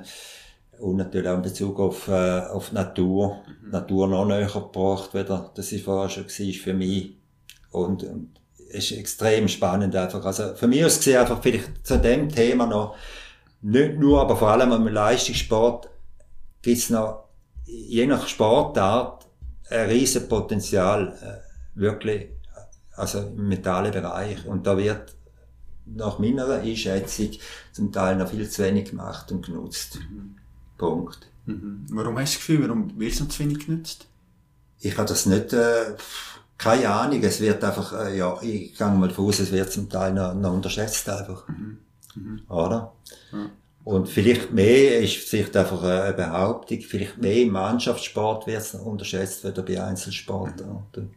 Speaker 2: und natürlich auch in Bezug auf, äh, auf die Natur. Mhm. Natur noch näher gebracht, wieder, das ist vorher schon war für mich. Und, und ist extrem spannend einfach. Also, für mich aus gesehen einfach vielleicht zu dem Thema noch, nicht nur, aber vor allem am Leistungssport gibt's noch, je nach Sportart, ein riesen Potenzial, äh, wirklich, also im mentalen Bereich. Und da wird nach meiner Einschätzung zum Teil noch viel zu wenig gemacht und genutzt. Mhm. Punkt.
Speaker 1: Mhm. Warum hast du das Gefühl, warum wird es noch zu wenig genutzt?
Speaker 2: Ich habe das nicht, äh, keine Ahnung, es wird einfach, äh, ja, ich gehe mal davon aus, es wird zum Teil noch, noch unterschätzt einfach. Mhm. Mhm. Oder? Ja. Und vielleicht mehr ist vielleicht einfach eine Behauptung, vielleicht mehr im Mannschaftssport wird es unterschätzt, wieder bei Einzelsportarten.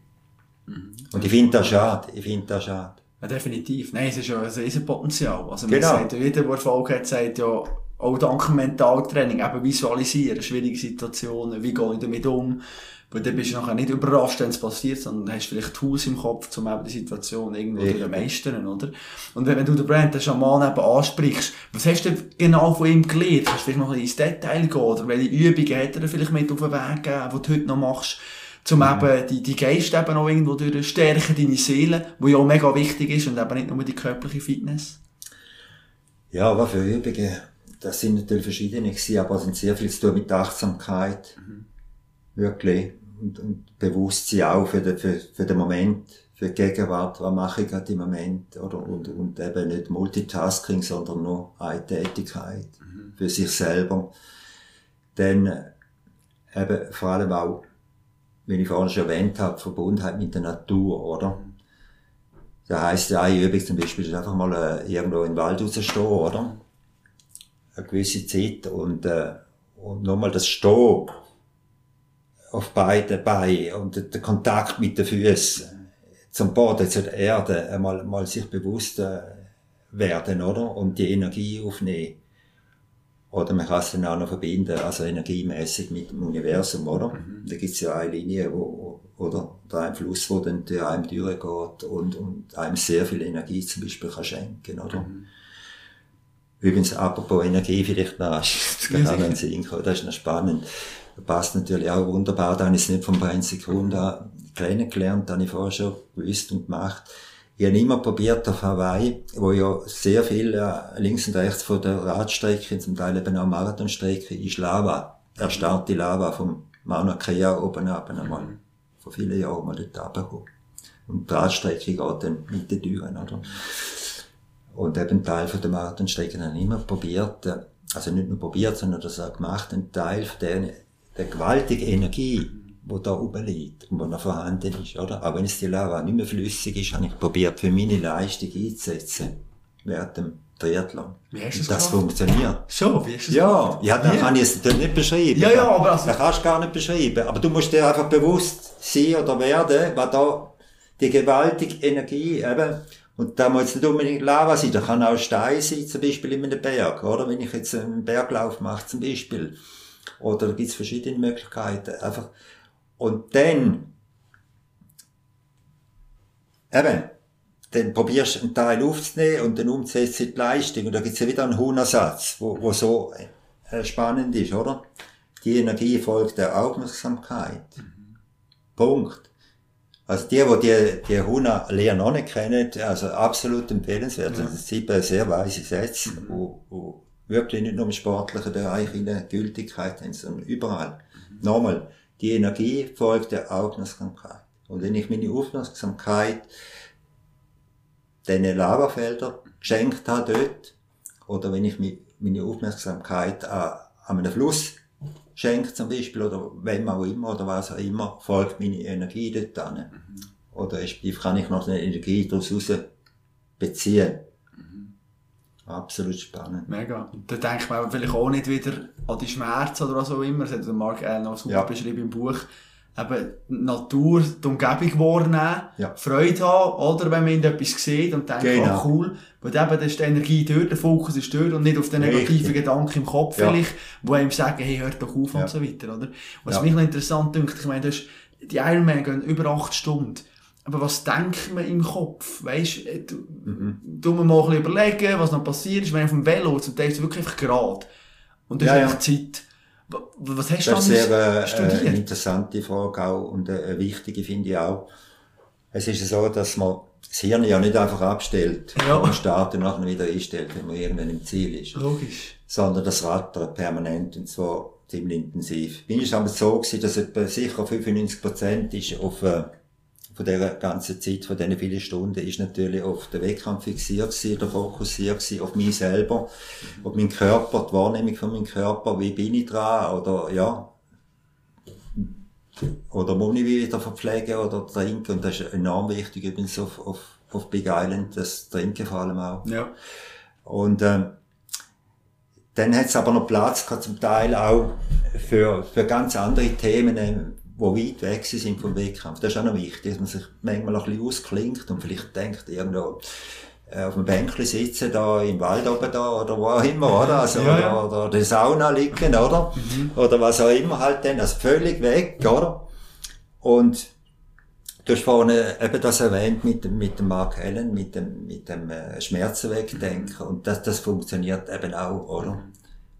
Speaker 2: Mhm. Und ich finde das schade, ich finde das schade.
Speaker 1: Ja, definitiv. Nein, es ist ja ein Riesenpotenzial. Also, man genau. sagt, jeder, der Erfolg hat, sagt ja, auch dank Mentaltraining, eben visualisieren, schwierige Situationen, wie gehe ich damit um, weil dann bist du nachher nicht überrascht, wenn es passiert, sondern hast vielleicht Tools im Kopf, um eben die Situation irgendwo ja. zu meistern, oder? Und wenn, wenn du den Brand, den Schaman eben ansprichst, was hast du genau von ihm gelernt? Kannst du vielleicht noch ins Detail gehen, oder welche Übungen hat er vielleicht mit auf den Weg gegeben, die du heute noch machst, um mhm. eben die, die Geist eben auch irgendwo durch stärken, deine Seele, die ja auch mega wichtig ist und eben nicht nur die körperliche Fitness?
Speaker 2: Ja, was für Übungen? Das sind natürlich verschiedene gewesen, aber es sind sehr viel zu tun mit Achtsamkeit. Mhm. Wirklich. Und, und Bewusstsein auch für den, für, für den Moment, für die Gegenwart, was mache ich gerade im Moment, oder, und, und eben nicht Multitasking, sondern nur eine Tätigkeit mhm. für sich selber. Dann, eben, vor allem auch, wie ich vorhin schon erwähnt habe, Verbundenheit mit der Natur, oder? Mhm. Das heisst, eine Übung zum Beispiel ist einfach mal äh, irgendwo in den Wald rausstehen, oder? Eine gewisse Zeit und, äh, und nochmal das Stehen auf beiden Beinen und der Kontakt mit den Füßen zum Boden, zur Erde, einmal mal sich bewusst äh, werden, oder? Und die Energie aufnehmen. Oder man kann es dann auch noch verbinden, also energiemäßig mit dem Universum, oder? Mhm. Da gibt's ja eine Linie, wo, oder? Da ein Fluss, wo dann durch einem durchgeht und, und einem sehr viel Energie zum Beispiel kann schenken, oder? Mhm. Übrigens, apropos Energie, vielleicht noch, das kann auch Sinn kommen, das ist noch spannend. Das passt natürlich auch wunderbar, da habe ich es nicht von ein Sekunden kennengelernt, da habe ich vorher schon gewusst und gemacht. Ich habe immer probiert auf Hawaii, wo ja sehr viel äh, links und rechts von der Radstrecke, zum Teil eben auch Marathonstrecke, ist Lava, erstarrte Lava vom Mauna Kea oben ab, einmal vor vielen Jahren mal dort runtergekommen. Und die Radstrecke geht dann mit den Türen, oder? Und eben Teil von der Marathonstrecke haben immer probiert, äh, also nicht nur probiert, sondern das auch gemacht, einen Teil von der, der gewaltigen Energie, die da oben liegt und die noch vorhanden ist, oder? Auch wenn es die Lava nicht mehr flüssig ist, habe ich probiert, für meine Leistung einzusetzen. Während dem Triathlon.
Speaker 1: Wie hast du das
Speaker 2: das
Speaker 1: gemacht?
Speaker 2: funktioniert.
Speaker 1: So, wie hast du das
Speaker 2: Ja,
Speaker 1: gemacht?
Speaker 2: ja, dann
Speaker 1: Wie?
Speaker 2: kann ich es nicht beschreiben.
Speaker 1: Ja, ja, aber also-
Speaker 2: Das kannst du gar nicht beschreiben. Aber du musst dir einfach bewusst sein oder werden, was da die gewaltige Energie eben, und da muss nicht unbedingt Lava sein, da kann auch Stein sein, zum Beispiel in einem Berg, oder? Wenn ich jetzt einen Berglauf mache, zum Beispiel. Oder da gibt's verschiedene Möglichkeiten. Einfach. Und dann, eben, dann probierst du einen Teil aufzunehmen und dann umzusetzen in die Leistung. Und da gibt's ja wieder einen Huhnersatz, wo, wo so äh, spannend ist, oder? Die Energie folgt der Aufmerksamkeit. Punkt. Also die, die die, die Huna-Lehre noch nicht kennen, also absolut empfehlenswert.
Speaker 1: Ja.
Speaker 2: Das sind sieben sehr weise Sätze, wo, wo wirklich nicht nur im sportlichen Bereich in der Gültigkeit haben, sondern überall. Nochmal, die Energie folgt der Aufmerksamkeit. Und wenn ich meine Aufmerksamkeit diesen Lavafeldern geschenkt habe dort, oder wenn ich meine Aufmerksamkeit an, an einem Fluss schenke zum Beispiel, oder wem auch immer, oder was auch immer, folgt meine Energie dort an. Oder respektive kann ich noch eine Energie daraus raus beziehen. Absolut spannend.
Speaker 1: Mega. Da denkt man vielleicht auch nicht wieder an die Schmerzen oder was auch immer. Das hat Mark Allen noch super
Speaker 2: Ja.
Speaker 1: beschrieben im Buch. Eben, Natur, die Umgebung wahrnehmen,
Speaker 2: Ja.
Speaker 1: Freude haben, oder wenn man etwas sieht und denkt,
Speaker 2: Genau.
Speaker 1: ah, cool, weil eben, ist die Energie dort, der Fokus ist dort und nicht auf den negativen. Gedanken im Kopf
Speaker 2: Ja.
Speaker 1: vielleicht, wo einem sagen, hey, hört doch auf
Speaker 2: Ja.
Speaker 1: und so weiter, oder? Was
Speaker 2: Ja.
Speaker 1: mich noch interessant dünkt, ich meine, du hast, die Ironman gehen über acht Stunden. Aber was denkt man im Kopf? Weisst äh, du,
Speaker 2: Mhm.
Speaker 1: du mal ein bisschen überlegen, was noch passiert ist, wenn auf dem Velo, zum Teil ist wirklich einfach gerade. Und das
Speaker 2: Ja,
Speaker 1: ist
Speaker 2: ja.
Speaker 1: Zeit. Wa- Was hast du
Speaker 2: Das ist sehr äh,
Speaker 1: studiert?
Speaker 2: eine interessante Frage auch und eine wichtige finde ich auch. Es ist so, dass man das Hirn ja nicht einfach abstellt
Speaker 1: Ja.
Speaker 2: am Start und nachher wieder einstellt, wenn man irgendwann im Ziel ist.
Speaker 1: Logisch.
Speaker 2: sondern das rattert permanent und zwar ziemlich intensiv. Ist es aber so gewesen, dass etwa sicher 95 Prozent ist auf, äh, von dieser ganzen Zeit, von diesen vielen Stunden, ist natürlich auf den Wettkampf fixiert gewesen, oder fokussiert gewesen, auf mich selber, auf meinen Körper, die Wahrnehmung von meinem Körper, wie bin ich dran, oder, ja, oder mich wieder verpflegen oder trinken, und das ist enorm wichtig übrigens auf, auf, auf Big Island, das Trinken vor allem auch.
Speaker 1: Ja.
Speaker 2: Und ähm, dann hat es aber noch Platz gehabt, zum Teil auch für, für ganz andere Themen, äh, die weit weg sind vom Wettkampf. Das ist auch noch wichtig, dass man sich manchmal ein bisschen ausklingt und vielleicht denkt, irgendwo auf dem Bänkchen sitzen, da im Wald oben da oder wo auch immer, oder? Also,
Speaker 1: Ja, ja.
Speaker 2: Oder, oder die Sauna liegen, oder? Oder was auch immer halt dann, also völlig weg, oder? Und Du hast vorhin eben das erwähnt mit, dem- mit dem Mark Allen, mit dem, mit dem äh, Schmerzen wegdenken. Und das, das funktioniert eben auch, oder?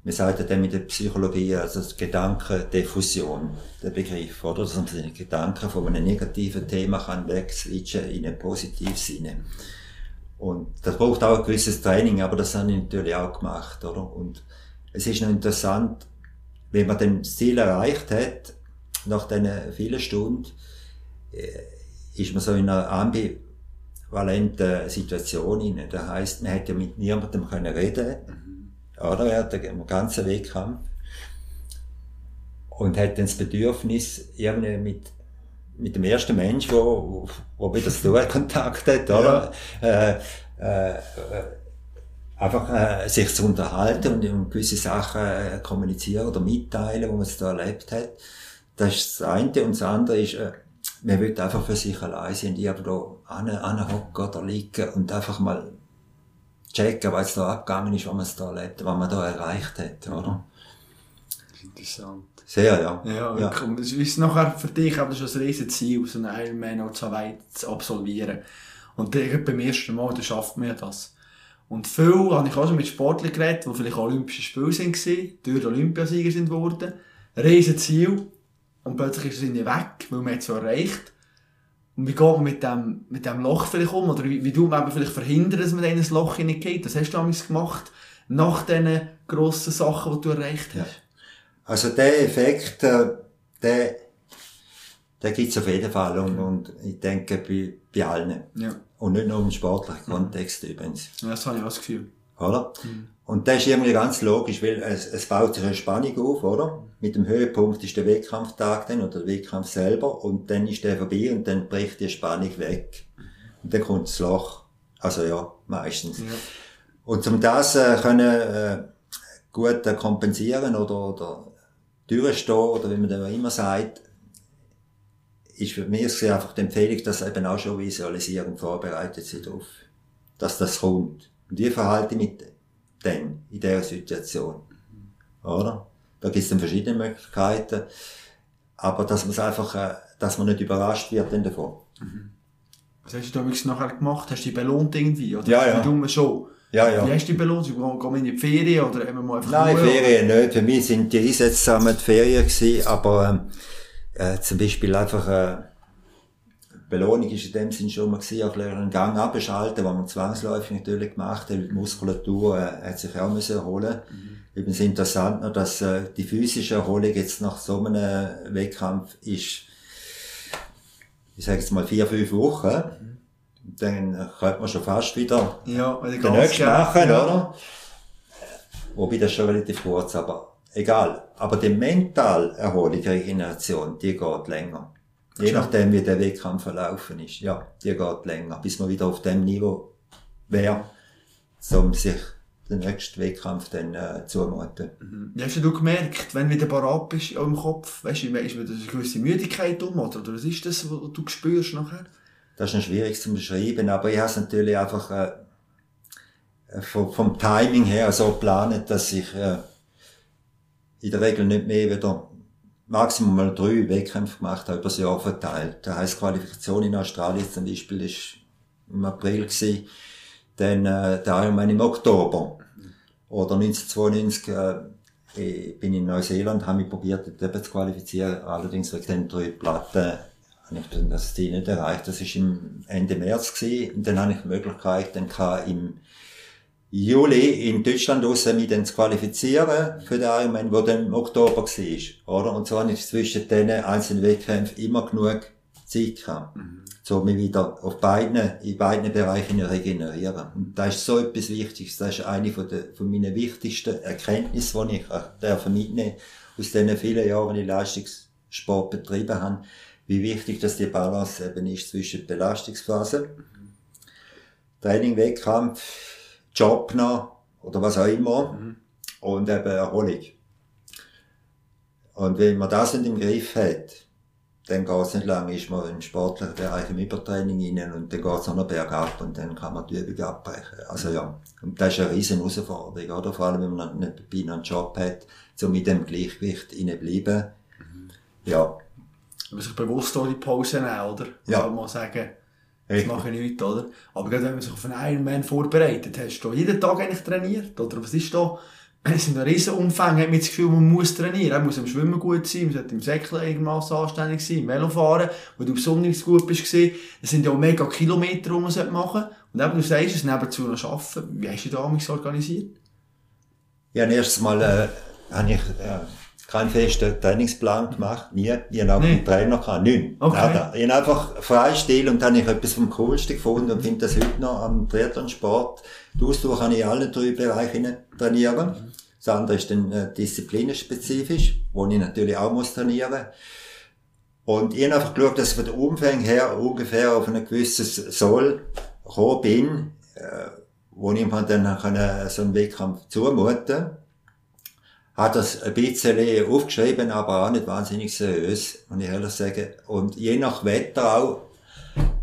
Speaker 2: Wir sagen dann mit der Psychologie, also Gedankendiffusion, der Begriff, oder? Dass man seine Gedanken von einem negativen Thema kann wegswitchen in ein positives Sinne. Und das braucht auch ein gewisses Training, aber das habe ich natürlich auch gemacht, oder? Und es ist noch interessant, wenn man dann das Ziel erreicht hat, nach diesen vielen Stunden, ist man so in einer ambivalenten Situation inne. Das heisst, man hätte ja mit niemandem können reden, oder? Während dem ganzen Wettkampf. Und hat dann das Bedürfnis, irgendwie mit, mit dem ersten Mensch, wo, wo wieder so einen Kontakt hat, oder? Äh, äh, äh, einfach äh, sich zu unterhalten und um gewisse Sachen äh, kommunizieren oder mitteilen, wo man es da erlebt hat. Das ist das eine. Und das andere ist, äh, man will einfach für sich allein sein und irgendwo an, anhocken oder liegen und einfach mal checken, was da abgegangen ist, was man da erlebt, was man da erreicht hat, oder?
Speaker 1: Interessant.
Speaker 2: Sehr, ja.
Speaker 1: Ja. Und es ist nachher für dich aber ist ein riesen Ziel, so einen Ironman auch so weit zu absolvieren. Und beim ersten Mal, dann schafft man ja das. Und viel habe ich auch schon mit Sportlern geredet, die vielleicht Olympische Spiele sind, durch Olympiasieger sind worden. Riesen Ziel. Und plötzlich ist es irgendwie weg, weil man es so erreicht. Und wie geht man mit dem, mit dem Loch vielleicht um? Oder wie, wie tut man vielleicht verhindern, dass man in ein Loch hineingeht? Das hast du damals gemacht, nach diesen grossen Sachen, die du erreicht hast.
Speaker 2: Also der Effekt, äh, der, der gibt's auf jeden Fall und, und ich denke bei, bei allen.
Speaker 1: Ja.
Speaker 2: Und nicht nur im sportlichen Kontext übrigens.
Speaker 1: ja, das habe ich auch das Gefühl.
Speaker 2: Oder? Und das ist irgendwie ganz logisch, weil es, es baut sich eine Spannung auf, oder? Mit dem Höhepunkt ist der Wettkampftag dann, oder der Wettkampf selber, und dann ist der vorbei und dann bricht die Spannung weg. Und dann kommt das Loch. Also ja, meistens.
Speaker 1: Ja.
Speaker 2: Und um das äh, können äh, gut äh, kompensieren oder, oder durchstehen, oder wie man dann auch immer sagt, ist für mich sehr einfach die Empfehlung, dass eben auch schon visualisieren und vorbereitet sind darauf, dass das kommt. Und wie verhalte ich mich denn in dieser Situation? Oder? Da gibt es dann verschiedene Möglichkeiten. Aber dass man es einfach, äh, dass man nicht überrascht wird dann davon.
Speaker 1: Was hast du da wirklich nachher gemacht? Hast du dich belohnt irgendwie? Oder
Speaker 2: Ja, ja.
Speaker 1: Schon?
Speaker 2: Ja, ja.
Speaker 1: Wie hast du dich belohnt? Gehen wir in die Ferien oder haben wir mal einfach
Speaker 2: Nein,
Speaker 1: Ruhe?
Speaker 2: Ferien nicht. Für mich sind die Einsätze zusammen die Ferien gewesen, aber ähm, äh, zum Beispiel einfach äh, Belohnung ist in dem Sinn schon mal gewesen, auch einen Gang abschalten, was man zwangsläufig natürlich gemacht hat, weil die Muskulatur äh, hat sich auch müssen erholen. Übrigens interessant noch, dass äh, die physische Erholung jetzt nach so einem Wettkampf ist, ich sage jetzt mal vier, fünf Wochen. Dann könnte man schon fast wieder
Speaker 1: Ja,
Speaker 2: den nächsten machen,
Speaker 1: ja.
Speaker 2: oder? Wobei das schon relativ kurz, aber egal. Aber die mentale Erholung, die Regeneration, die geht länger. Je nachdem, wie der Wettkampf verlaufen ist. Ja, die geht länger, bis man wieder auf dem Niveau wäre, um sich den nächsten Wettkampf dann äh, zumuten.
Speaker 1: Wie hast du gemerkt, wenn du wieder parat bist im Kopf, weißt du, ist wieder eine gewisse Müdigkeit um, oder, oder was ist das, was du spürst nachher?
Speaker 2: Das ist noch schwierig zu beschreiben, aber ich habe es natürlich einfach äh, äh, vom, vom Timing her so geplant, dass ich äh, in der Regel nicht mehr wieder maximal mal drei Wettkämpfe gemacht habe, über das Jahr verteilt. Das heisst, Qualifikation in Australien zum Beispiel ist im April gewesen, dann äh, der Ironman im Oktober. Oder 1992 äh, ich bin in Neuseeland, habe mich probiert, dort zu qualifizieren, allerdings wegen den drei Platten habe ich dann das Ziel nicht erreicht. Das ist im Ende März gewesen. Und dann habe ich die Möglichkeit, dann kann im Juli in Deutschland raus mich dann zu qualifizieren für den Ironman, wo dann im Oktober war, oder? Und so habe ich zwischen diesen einzelnen Wettkämpfen immer genug Zeit gehabt. So mich wieder auf beiden, in beiden Bereichen regenerieren. Und das ist so etwas Wichtiges. Das ist eine von, der, von meinen wichtigsten Erkenntnissen, die ich auch darf mitnehmen aus diesen vielen Jahren, die Leistungssport betrieben habe, wie wichtig dass die Balance eben ist zwischen Belastungsphase, Training, Wettkampf, Job noch oder was auch immer und eben Erholung. Und wenn man das nicht im Griff hat, dann geht's nicht lange, ist man im sportlichen Bereich im Übertraining rein und dann geht's noch bergab und dann kann man die Übung abbrechen. Also ja, und das ist eine riesen Herausforderung, oder? Vor allem, wenn man nicht einen Job hat, um mit dem Gleichgewicht bleiben. Ja,
Speaker 1: Man sich bewusst auch die Pause nehmen, oder?
Speaker 2: Ja.
Speaker 1: Kann man sagen, das mache ich nicht, oder? Aber gerade wenn man sich auf einen Ironman vorbereitet, hast du jeden Tag eigentlich trainiert, oder? Was ist da? Es sind riesen Umfang, hat man das Gefühl, man muss trainieren. Man muss im Schwimmen gut sein, man sollte im Säckeln irgendwas anständig sein, im Velofahren, wo du besonders gut bist. Es sind ja auch mega Kilometer, die man sollte machen Und eben, du sagst es, nebenzu noch arbeiten. Wie hast du da amigs organisiert?
Speaker 2: Ja, erstes Mal äh, habe ich äh, keinen festen Trainingsplan gemacht, nie. Ich habe auch
Speaker 1: Nee.
Speaker 2: keinen Trainer gehabt, nichts.
Speaker 1: Okay.
Speaker 2: Nada. Ich habe einfach Freistil und dann habe ich etwas vom Coolsten gefunden und finde das heute noch am Triathlonsport. Die Ausdauer kann ich in allen drei Bereichen trainieren. Das andere ist dann äh, disziplinenspezifisch, wo ich natürlich auch muss trainieren Und ich habe einfach geschaut, dass ich von der Umfang her ungefähr auf ein gewisses Soll gekommen bin, äh, wo ich mir dann können, so einen Wettkampf zumuten hat das ein bisschen aufgeschrieben, aber auch nicht wahnsinnig seriös, muss ich ehrlich sagen. Und je nach Wetter auch,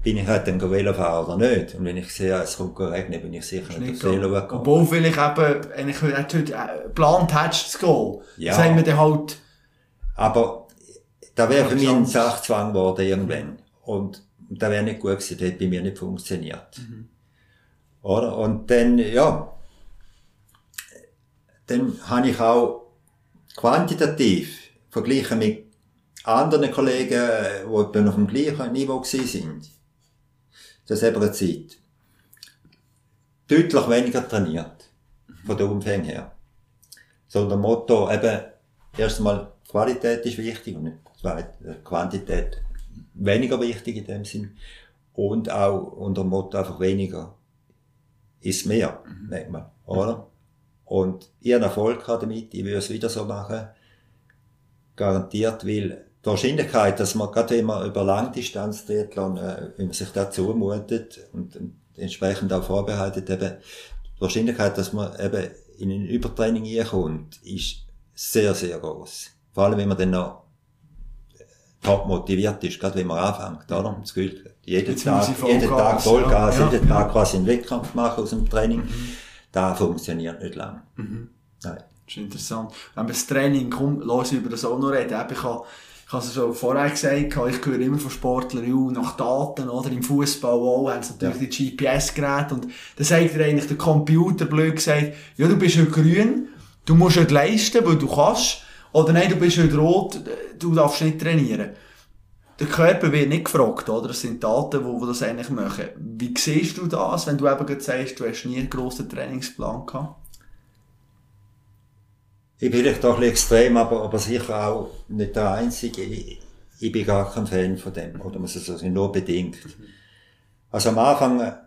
Speaker 2: bin ich halt dann Velofahren oder nicht. Und wenn ich sehe, es kommt regnen, bin ich sicher nicht auf. Velo gekommen.
Speaker 1: Obwohl vielleicht eben, eigentlich heute äh, geplant hättest zu gehen.
Speaker 2: Ja.
Speaker 1: Das haben wir dann halt,
Speaker 2: Aber da wäre für mich ein. Sachzwang geworden irgendwann. Und da wäre nicht gut gewesen, das hat bei mir nicht funktioniert. Oder? Und dann, ja, dann habe ich auch quantitativ verglichen mit anderen Kollegen, äh, die auf dem gleichen Niveau sind. Das eine Zeit. Deutlich weniger trainiert. Von der Umfang her. So, der Motto eben, erstmal Qualität ist wichtig und nicht Quantität weniger wichtig in dem Sinn. Und auch unter dem Motto einfach weniger ist mehr, mhm. nennt man, oder? Und ich habe Erfolg damit, ich würde es wieder so machen, garantiert, weil die Wahrscheinlichkeit, dass man, gerade wenn man über Langdistanz Triathlon, äh, wenn man sich da zumutet und, entsprechend auch vorbereitet, eben, die Wahrscheinlichkeit, dass man eben in ein Übertraining kommt, ist sehr, sehr groß. Vor allem, wenn man dann noch top motiviert ist, gerade wenn man anfängt, oder? Das Gefühl, jeden Tag, jeden Tag Vollgas, ja, jeden ja. Tag quasi einen Wettkampf machen aus dem Training, mhm. Das funktioniert nicht lang.
Speaker 1: Mhm. Nein. Das ist interessant. Wenn das Training kommt, lass über das auch noch reden. Ich habe, ich habe es schon vorher gesagt, ich höre immer von Sportlern, nach Daten, oder? Im Fußball auch, haben sie natürlich ja. die GPS-Geräte und dann sagt dir eigentlich der Computer blöd gesagt, ja, du bist ja grün, du musst nicht leisten, weil du kannst, oder nein, du bist nicht rot, du darfst nicht trainieren. Der Körper wird nicht gefragt, oder? Das sind Daten, die, die das eigentlich machen. Wie siehst du das, wenn du eben gerade sagst, du hast nie einen grossen Trainingsplan gehabt?
Speaker 2: Ich bin vielleicht doch ein bisschen extrem, aber, aber sicher auch nicht der Einzige. Ich, ich bin gar kein Fan von dem, oder muss ich sagen, nur bedingt. Also am Anfang,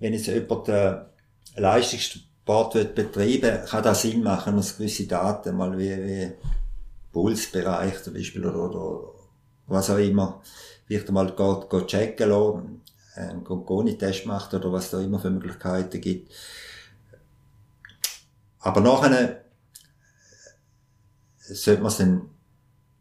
Speaker 2: wenn jetzt jemand äh, Leistungssport wird betreiben, kann das Sinn machen, dass gewisse Daten mal wie, wie Pulsbereich zum Beispiel oder, oder was auch immer, vielleicht mal geht, geht checken lassen, einen Goni-Test macht oder was da immer für Möglichkeiten gibt. Aber nachher sollte man es dann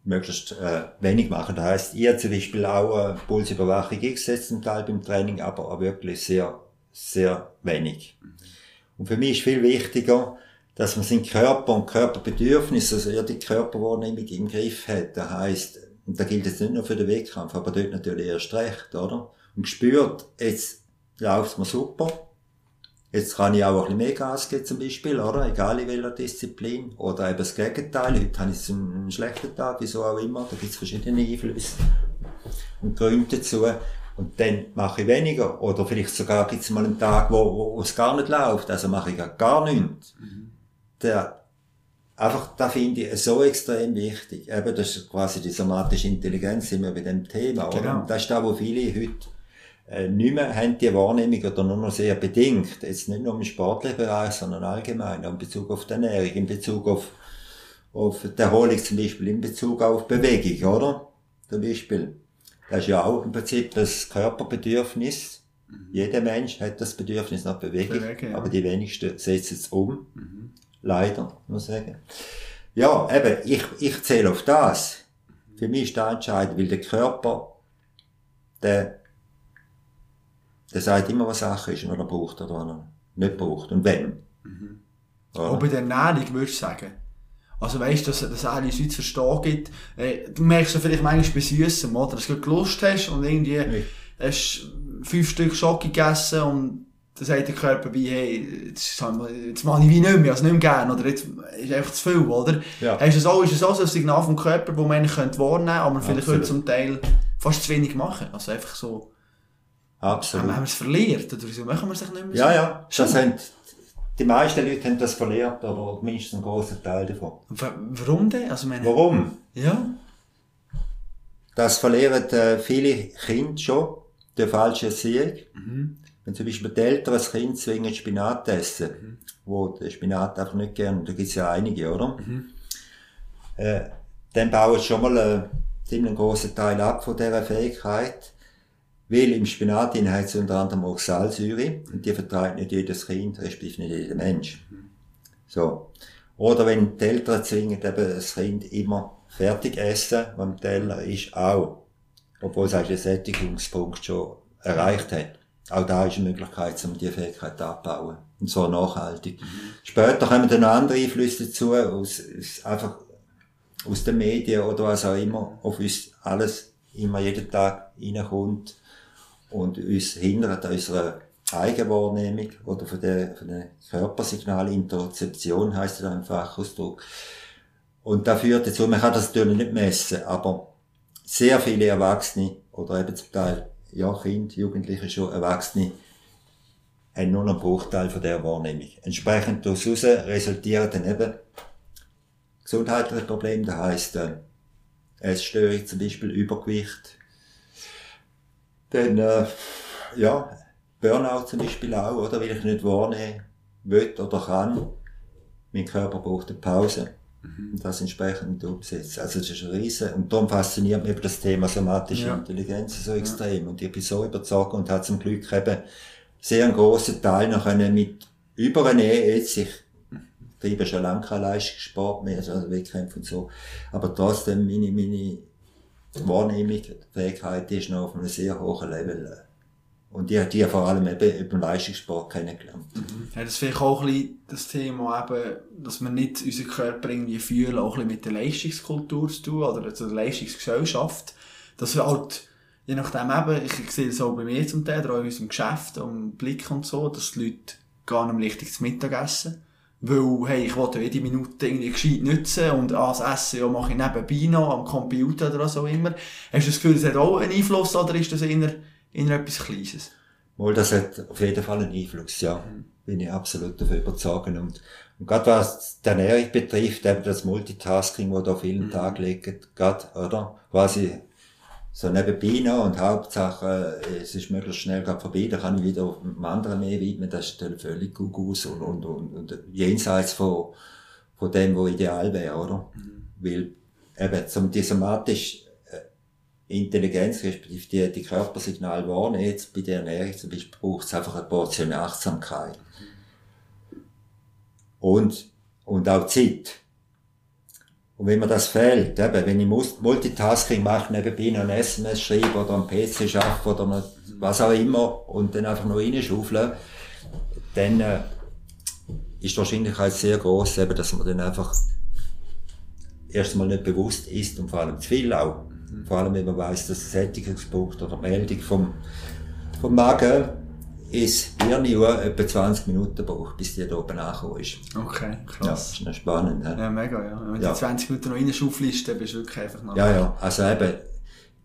Speaker 2: möglichst äh, wenig machen. Das heisst, ich habe zum Beispiel auch eine Pulsüberwachung eingesetzt zum Teil beim Training, aber auch wirklich sehr, sehr wenig. Und für mich ist viel wichtiger, dass man seinen Körper und Körperbedürfnisse, also ja die Körperwahrnehmung im Griff hat. Das heisst, und da gilt es nicht nur für den Wettkampf, aber dort natürlich erst recht, oder? Und spürt, jetzt läuft's mir super, Jetzt kann ich auch ein bisschen mehr Gas geben zum Beispiel, oder? Egal in welcher Disziplin. Oder eben das Gegenteil. Heute habe ich einen schlechten Tag, wieso auch immer. Da gibt es verschiedene Einflüsse und Gründe dazu. Und dann mache ich weniger. Oder vielleicht sogar gibt es mal einen Tag, wo, wo, wo es gar nicht läuft. Also mache ich gar nichts. Mhm. Der, einfach, da finde ich so extrem wichtig. Eben, das ist quasi die somatische Intelligenz, sind wir bei dem Thema, oder? Genau. Und das ist da, wo viele heute äh, nicht mehr haben die Wahrnehmung oder nur noch sehr bedingt. Jetzt nicht nur im sportlichen Bereich, sondern allgemein, in Bezug auf die Ernährung, in Bezug auf, auf die Erholung zum Beispiel, in Bezug auf Bewegung, oder? Zum Beispiel. Das ist ja auch im Prinzip das Körperbedürfnis. Mhm. Jeder Mensch hat das Bedürfnis nach Bewegung, Bewege, ja. aber die wenigsten setzen es um. Mhm. Leider, muss ich sagen. Ja, eben, ich, ich zähle auf das. Für mich ist das entscheidend, weil der Körper, der der sagt immer, was Sache ist, was er braucht oder was er nicht braucht und wenn.
Speaker 1: Mhm. Auch bei der Ernährung würdest du sagen? Also weißt du, dass, dass alle uns zu verstehen gibt. Äh, du merkst ja vielleicht manchmal bei Süßem, oder? Dass du Lust hast und irgendwie nee. hast fünf Stück Schoki gegessen und dann sagt der Körper wie, hey, jetzt, jetzt mache ich wie nicht mehr, also nicht mehr gerne, oder jetzt ist einfach zu viel, oder? Ja. Hast du so, ist es auch so ein Signal vom Körper, das man eigentlich wahrnehmen könnte, aber vielleicht Absolut. zum Teil fast zu wenig machen. Also einfach so.
Speaker 2: Absolut.
Speaker 1: Haben wir es verliert, oder wieso machen wir es nicht mehr
Speaker 2: so? Ja, ja. Das haben, die meisten Leute haben das verliert, oder mindestens einen grossen Teil davon.
Speaker 1: Warum denn? Also
Speaker 2: meine, Warum?
Speaker 1: Ja.
Speaker 2: Das verlieren äh, viele Kinder schon, der falsche Erziehung. Mhm. Wenn zum Beispiel die Eltern ein Kind zwingen Spinat essen, mhm. wo der Spinat einfach nicht gern, da gibt's ja einige, oder? Mhm. Äh, dann bauen sie schon mal einen ziemlich grossen Teil ab von dieser Fähigkeit. Weil im Spinat hat es unter anderem auch Salzsäure und die vertreibt nicht jedes Kind, respektive nicht jeder Mensch. So. Oder wenn die Eltern zwingen, eben das Kind immer fertig essen, was am Teller ist, auch. Obwohl es eigentlich den Sättigungspunkt schon erreicht hat. Auch da ist eine Möglichkeit, um die Fähigkeit abzubauen. Und zwar nachhaltig. Mhm. Später kommen dann andere Einflüsse dazu, aus, aus, einfach aus den Medien oder was auch immer, auf uns alles immer jeden Tag reinkommt und uns hindert an unserer Eigenwahrnehmung oder von der, von der Körpersignalinterzeption heisst das im Fachausdruck. Und da führt dazu, man kann das natürlich nicht messen, aber sehr viele Erwachsene oder eben zum Teil, ja, Kinder, Jugendliche schon, Erwachsene, haben nur einen Bruchteil von der Wahrnehmung. Entsprechend daraus resultieren dann eben gesundheitliche Probleme, das heisst, äh, Essstörung zum Beispiel, Übergewicht. Dann, äh, ja, Burnout zum Beispiel auch, oder, weil ich nicht wahrnehmen will oder kann. Mein Körper braucht eine Pause. Mhm. Das entsprechend umsetzen. Also das ist ein riesen, und darum fasziniert mich das Thema somatische ja. Intelligenz so extrem. Ja. Und ich bin so überzeugt und habe zum Glück eben sehr einen grossen Teil noch können mit über eine Ehe jetzt, ich treibe schon lange keinen Leistungssport mehr, also Wettkämpfe und so, aber trotzdem meine, meine Wahrnehmung, Fähigkeit ist noch auf einem sehr hohen Level. Und die hat die vor allem eben über den Leistungssport kennengelernt.
Speaker 1: Mhm. Ja, das ist vielleicht auch ein bisschen das Thema eben, dass wir nicht unseren Körper irgendwie fühlen, auch ein bisschen mit der Leistungskultur zu tun, oder der Leistungsgesellschaft. Dass wir halt, je nachdem eben, ich sehe das auch bei mir zum Teil, oder auch in unserem Geschäft, am Blick und so, dass die Leute gar nicht richtig zu Mittag essen. Weil, hey, ich wollte jede Minute irgendwie gescheit nutzen und ah, das Essen ja, mache ich nebenbei noch am Computer oder so immer. Hast du das Gefühl, das hat auch einen Einfluss oder ist das eher in etwas Kleines.
Speaker 2: Mal, das hat auf jeden Fall einen Einfluss, ja. Mhm. Bin ich absolut davon überzeugt. Und, und gerade was die Ernährung betrifft, eben das Multitasking, wo da vielen mhm. Tag liegt, gerade, oder? Quasi so nebenbei noch und Hauptsache, es ist möglichst schnell gerade vorbei, da kann ich wieder einem anderen mehr widmen, das ist dann völlig gut aus und, und, und, und jenseits von, von dem, was ideal wäre, oder? Mhm. Weil eben zum somatisch Intelligenz, respektive die, die Körpersignale wahrnehmen. Bei der Ernährung zum Beispiel braucht es einfach eine Portion Achtsamkeit. Und, und auch Zeit. Und wenn mir das fehlt, eben, wenn ich Multitasking mache, nebenbei noch ein SMS schreibe oder am PC arbeite oder was auch immer und dann einfach noch reinschaufeln, dann äh, ist die Wahrscheinlichkeit sehr groß, eben, dass man dann einfach erstmal nicht bewusst ist und vor allem zu viel auch. Vor allem, wenn man weiss, dass ein Sättigungspunkt oder Meldung vom, vom Magen ins Hirnuhr etwa 20 Minuten braucht, bis die da oben angekommen ist.
Speaker 1: Okay, krass.
Speaker 2: Ja, das ist noch spannend.
Speaker 1: Ja, ja mega, ja. Wenn du ja. 20 Minuten noch reinschaufelst, dann bist du wirklich einfach
Speaker 2: noch... Ja, ja, also eben,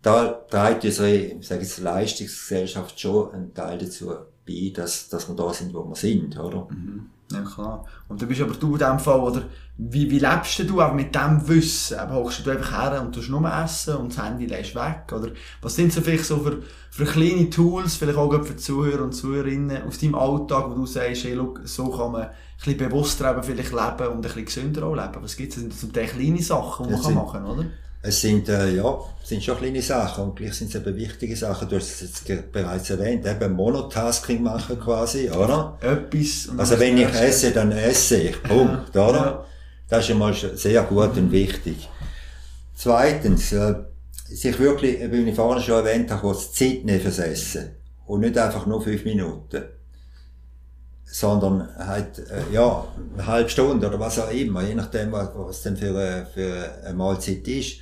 Speaker 2: da trägt unsere, ich sage jetzt, Leistungsgesellschaft schon einen Teil dazu bei, dass, dass wir da sind, wo wir sind, oder?
Speaker 1: Mhm. Ja, klar. Und dann bist aber du in dem Fall, oder, wie, wie lebst du auch mit dem Wissen? Aber hockst du einfach her und tust nur essen und das Handy lässt weg? Oder was sind so vielleicht so für, für kleine Tools, vielleicht auch für Zuhörer und Zuhörerinnen aus deinem Alltag, wo du sagst, hey, look, so kann man ein bisschen bewusster eben vielleicht leben und ein bisschen gesünder auch leben? Was gibt es? Das sind Teil kleine Sachen, die man kann machen kann, oder?
Speaker 2: Es sind, äh, ja, sind schon kleine Sachen und gleich sind es eben wichtige Sachen. Du hast es jetzt bereits erwähnt, eben Monotasking machen quasi, oder?
Speaker 1: Etwas.
Speaker 2: Also wenn ich esse, dann esse ich. Punkt, ja. oder? Ja. Das ist schon mal sehr gut und wichtig. Zweitens, äh, sich wirklich, wie ich vorhin schon erwähnt habe, kurz Zeit nehmen fürs Essen. Und nicht einfach nur fünf Minuten. Sondern halt, äh, ja, eine halbe Stunde oder was auch immer, je nachdem, was, was denn für, eine, für eine Mahlzeit ist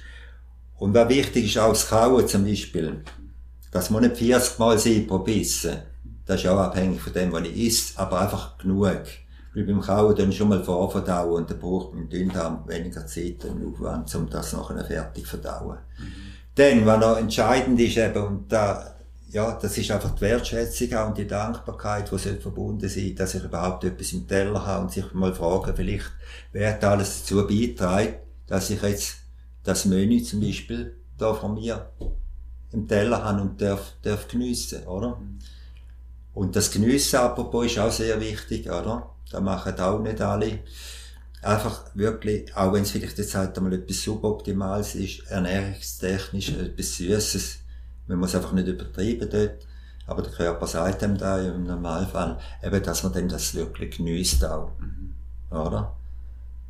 Speaker 2: und was wichtig ist, auch das Kauen zum Beispiel. Das muss nicht 40 Mal sein pro Bissen. Das ist auch abhängig von dem, was ich esse, aber einfach genug. Weil beim Kauen dann schon mal vorverdauen und dann braucht man Dünndarm weniger Zeit und Aufwand, um das nachher fertig zu verdauen. Dann, was noch entscheidend ist eben, und da, ja, das ist einfach die Wertschätzung auch und die Dankbarkeit, die verbunden sein dass ich überhaupt etwas im Teller habe und sich mal fragen, vielleicht, wer hat alles dazu beiträgt, dass ich jetzt das Menü zum Beispiel da von mir im Teller habe und darf, darf geniessen, oder? Und das Geniessen, apropos, ist auch sehr wichtig, oder? Da machen auch nicht alle. Einfach wirklich, auch wenn es vielleicht jetzt halt einmal etwas suboptimales ist, ernährungstechnisch etwas Süßes. Man muss einfach nicht übertreiben dort. Aber der Körper sagt einem da im Normalfall, eben, dass man dann das wirklich genießt auch. Mhm. Oder?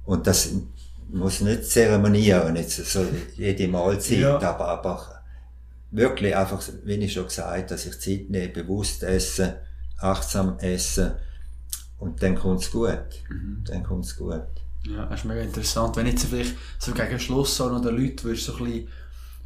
Speaker 2: Und das muss nicht zeremonieren, jetzt so jede Mahlzeit, ja. aber, aber wirklich einfach, wie ich schon gesagt, dass ich Zeit nehme, bewusst essen, achtsam essen und dann kommt's gut. Mhm. Dann kommt's gut.
Speaker 1: Ja, das ist mega interessant. Wenn jetzt vielleicht so gegen Schluss so noch den Leuten würdest so ein bisschen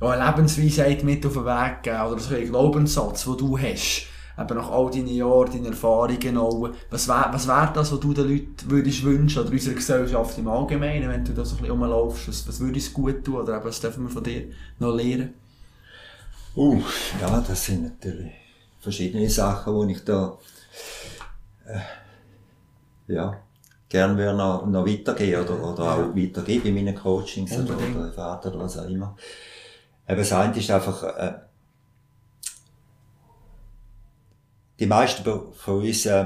Speaker 1: ja, eine Lebensweisheit mit auf den Weg geben oder so einen Glaubenssatz, den du hast, eben nach all deinen Jahren, deinen Erfahrungen auch, was wäre was wär das, was du den Leuten würdest wünschen, oder unserer Gesellschaft im Allgemeinen, wenn du da so ein bisschen rumlaufst, was, was würde es gut tun, oder eben, was dürfen wir von dir noch lernen?
Speaker 2: Uh, ja, das sind natürlich verschiedene Sachen, die ich da, äh, ja, gerne würde noch, noch weitergehen oder, oder auch weitergeben in meinen Coachings oder,
Speaker 1: Unbedingt.
Speaker 2: oder Vater oder was auch immer. Eben, das eine ist einfach, äh, die meisten von uns, äh,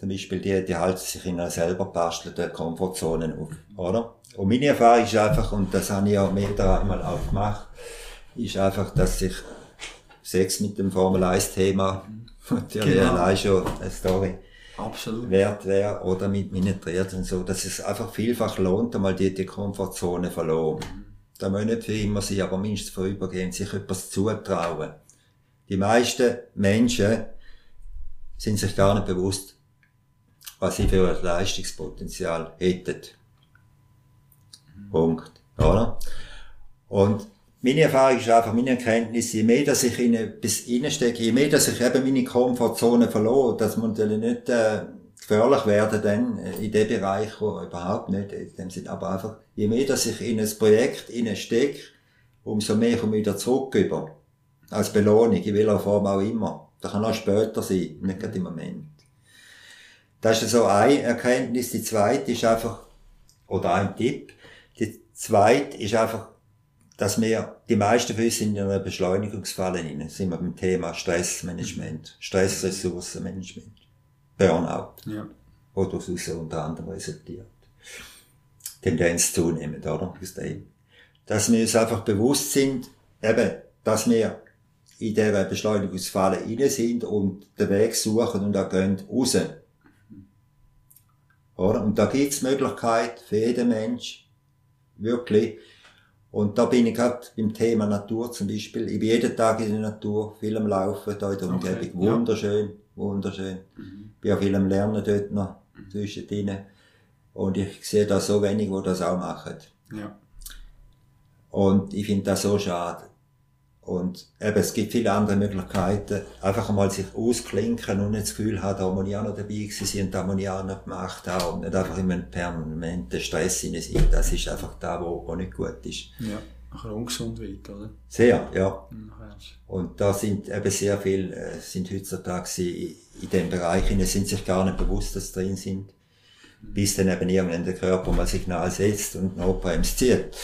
Speaker 2: zum Beispiel, die, die halten sich in einer selber bastelten Komfortzone auf, oder? Und meine Erfahrung ist einfach, und das habe ich ja mehr einmal auch gemacht, ist einfach, dass sich Sex mit dem Formel 1 Thema, natürlich
Speaker 1: Genau.
Speaker 2: allein schon eine Story,
Speaker 1: Absolut.
Speaker 2: wert wäre, oder mit meinen Triathlon so, dass es einfach vielfach lohnt, einmal die, die Komfortzone verloren. Da muss nicht für immer sein, aber mindestens vorübergehend sich etwas zutrauen. Die meisten Menschen sind sich gar nicht bewusst, was sie für ein Leistungspotenzial hätten. Punkt. Oder? Und meine Erfahrung ist einfach, meine Erkenntnis, je mehr, dass ich in etwas reinstecke, je mehr, dass ich eben meine Komfortzone verlor, dass man natürlich nicht äh, gefährlich werden dann äh, in dem Bereich, wo überhaupt nicht, in dem Sinne, aber einfach, je mehr, dass ich in ein Projekt stecke, umso mehr komme ich wieder zurück über. Als Belohnung, in welcher Form auch immer. Das kann auch später sein, nicht gerade im Moment. Das ist so eine Erkenntnis. Die zweite ist einfach, oder ein Tipp. Die zweite ist einfach, dass wir, die meisten von uns sind in einer Beschleunigungsfalle rein. Sind wir beim Thema Stressmanagement, Stressressourcenmanagement, Burnout,
Speaker 1: Ja.
Speaker 2: wo daraus unter anderem resultiert. Tendenz zunehmend, oder? Dass wir uns einfach bewusst sind, eben, dass wir in dieser Beschleunigungsfalle rein sind und den Weg suchen und auch gehen raus. Oder? Und da gibt's Möglichkeit für jeden Mensch, wirklich. Und da bin ich gerade beim Thema Natur zum Beispiel. Ich bin jeden Tag in der Natur, viel am Laufen, da in der
Speaker 1: Okay,
Speaker 2: Umgebung. Wunderschön, wunderschön. Bin auch viel am Lernen dort noch zwischendrin. Und ich sehe da so wenig, die das auch machen.
Speaker 1: Ja.
Speaker 2: Und ich finde das so schade. Und eben, es gibt viele andere Möglichkeiten. Einfach mal sich ausklinken und nicht das Gefühl haben, da muss ich auch noch dabei gewesen sein und da muss ich auch noch gemacht haben. Und nicht einfach in einem permanenten Stress hinein sein. Das ist einfach da, wo, wo nicht gut ist.
Speaker 1: Ja. Nachher ungesund wird, oder?
Speaker 2: Sehr, ja.
Speaker 1: Ist-
Speaker 2: Und da sind eben sehr viele, äh, sind heutzutage in, in dem Bereich hinein, sind sich gar nicht bewusst, dass sie drin sind. Bis dann eben irgendwann der Körper mal ein Signal setzt und eine Notbremse zieht.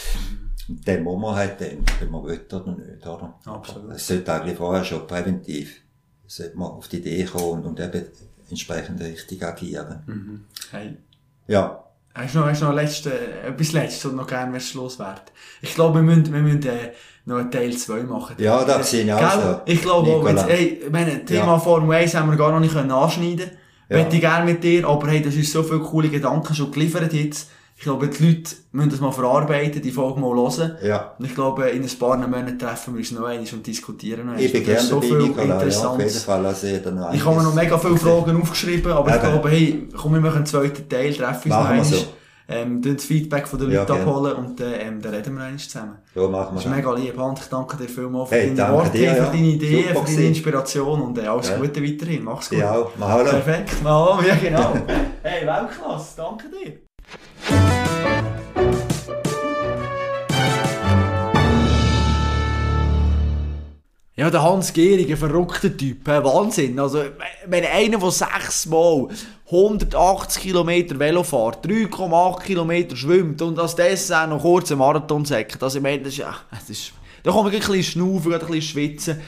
Speaker 2: Dann muss man dann, wenn man oder nicht, oder?
Speaker 1: Absolut.
Speaker 2: Es sollte eigentlich vorher schon präventiv, sollte man auf die Idee kommen und, eben entsprechend richtig agieren.
Speaker 1: Hey.
Speaker 2: Ja.
Speaker 1: Hast du noch, hast du noch letzte, etwas Letztes, was du noch gerne wärst loswerden? Ich glaube, wir müssen, wir müssen äh, noch einen Teil 2 machen.
Speaker 2: Ja, das sehe ich auch so.
Speaker 1: Ich glaube auch,
Speaker 2: Nicola.
Speaker 1: jetzt, ey, ich meine, Thema
Speaker 2: Ja.
Speaker 1: Formel 1 haben wir gar noch nicht können anschneiden
Speaker 2: Ja.
Speaker 1: Möchte ich gerne mit dir, aber hey, das ist so viele coole Gedanken schon geliefert jetzt. Ich glaube, die Leute müssen das mal verarbeiten, die Folge mal hören.
Speaker 2: Ja.
Speaker 1: Und ich glaube, in ein paar Monaten treffen wir uns noch einmal und diskutieren noch
Speaker 2: Ich bin gerne
Speaker 1: ist
Speaker 2: dabei, Nicola, ja. Fall. Also, ich habe noch
Speaker 1: Ich habe mir noch mega viele Fragen aufgeschrieben, aber ich
Speaker 2: Eben.
Speaker 1: glaube, hey, komm, wir machen einen zweiten Teil, treffen uns noch
Speaker 2: Machen wir
Speaker 1: einmal,
Speaker 2: so.
Speaker 1: ähm, das Feedback von den
Speaker 2: Ja,
Speaker 1: Leuten
Speaker 2: gerne.
Speaker 1: abholen und äh, ähm, dann reden wir einmal zusammen.
Speaker 2: Ja, machen
Speaker 1: Das
Speaker 2: wir
Speaker 1: ist
Speaker 2: das.
Speaker 1: mega lieb, Hand. Ich danke dir vielmals für
Speaker 2: Hey,
Speaker 1: deine
Speaker 2: danke
Speaker 1: Worte,
Speaker 2: dir,
Speaker 1: für
Speaker 2: ja.
Speaker 1: deine Ideen,
Speaker 2: Super
Speaker 1: für deine
Speaker 2: gewesen.
Speaker 1: Inspiration und äh, alles
Speaker 2: Ja.
Speaker 1: Gute weiterhin. Mach's gut.
Speaker 2: Ja, auch. Mahalo.
Speaker 1: Perfekt. Mal, ja genau. hey, Weltklasse, danke dir. Ja, der Hans Gehrig, ein verrückter Typ, hä? Wahnsinn. Also, wenn einer, der sechsmal 180 Kilometer Velo fährt, 3,8 Kilometer schwimmt und als das auch noch kurz einen Marathon sagt, also ich meine, das ist ja, das ist, da kann man ein bisschen schnaufen, ein bisschen schwitzen.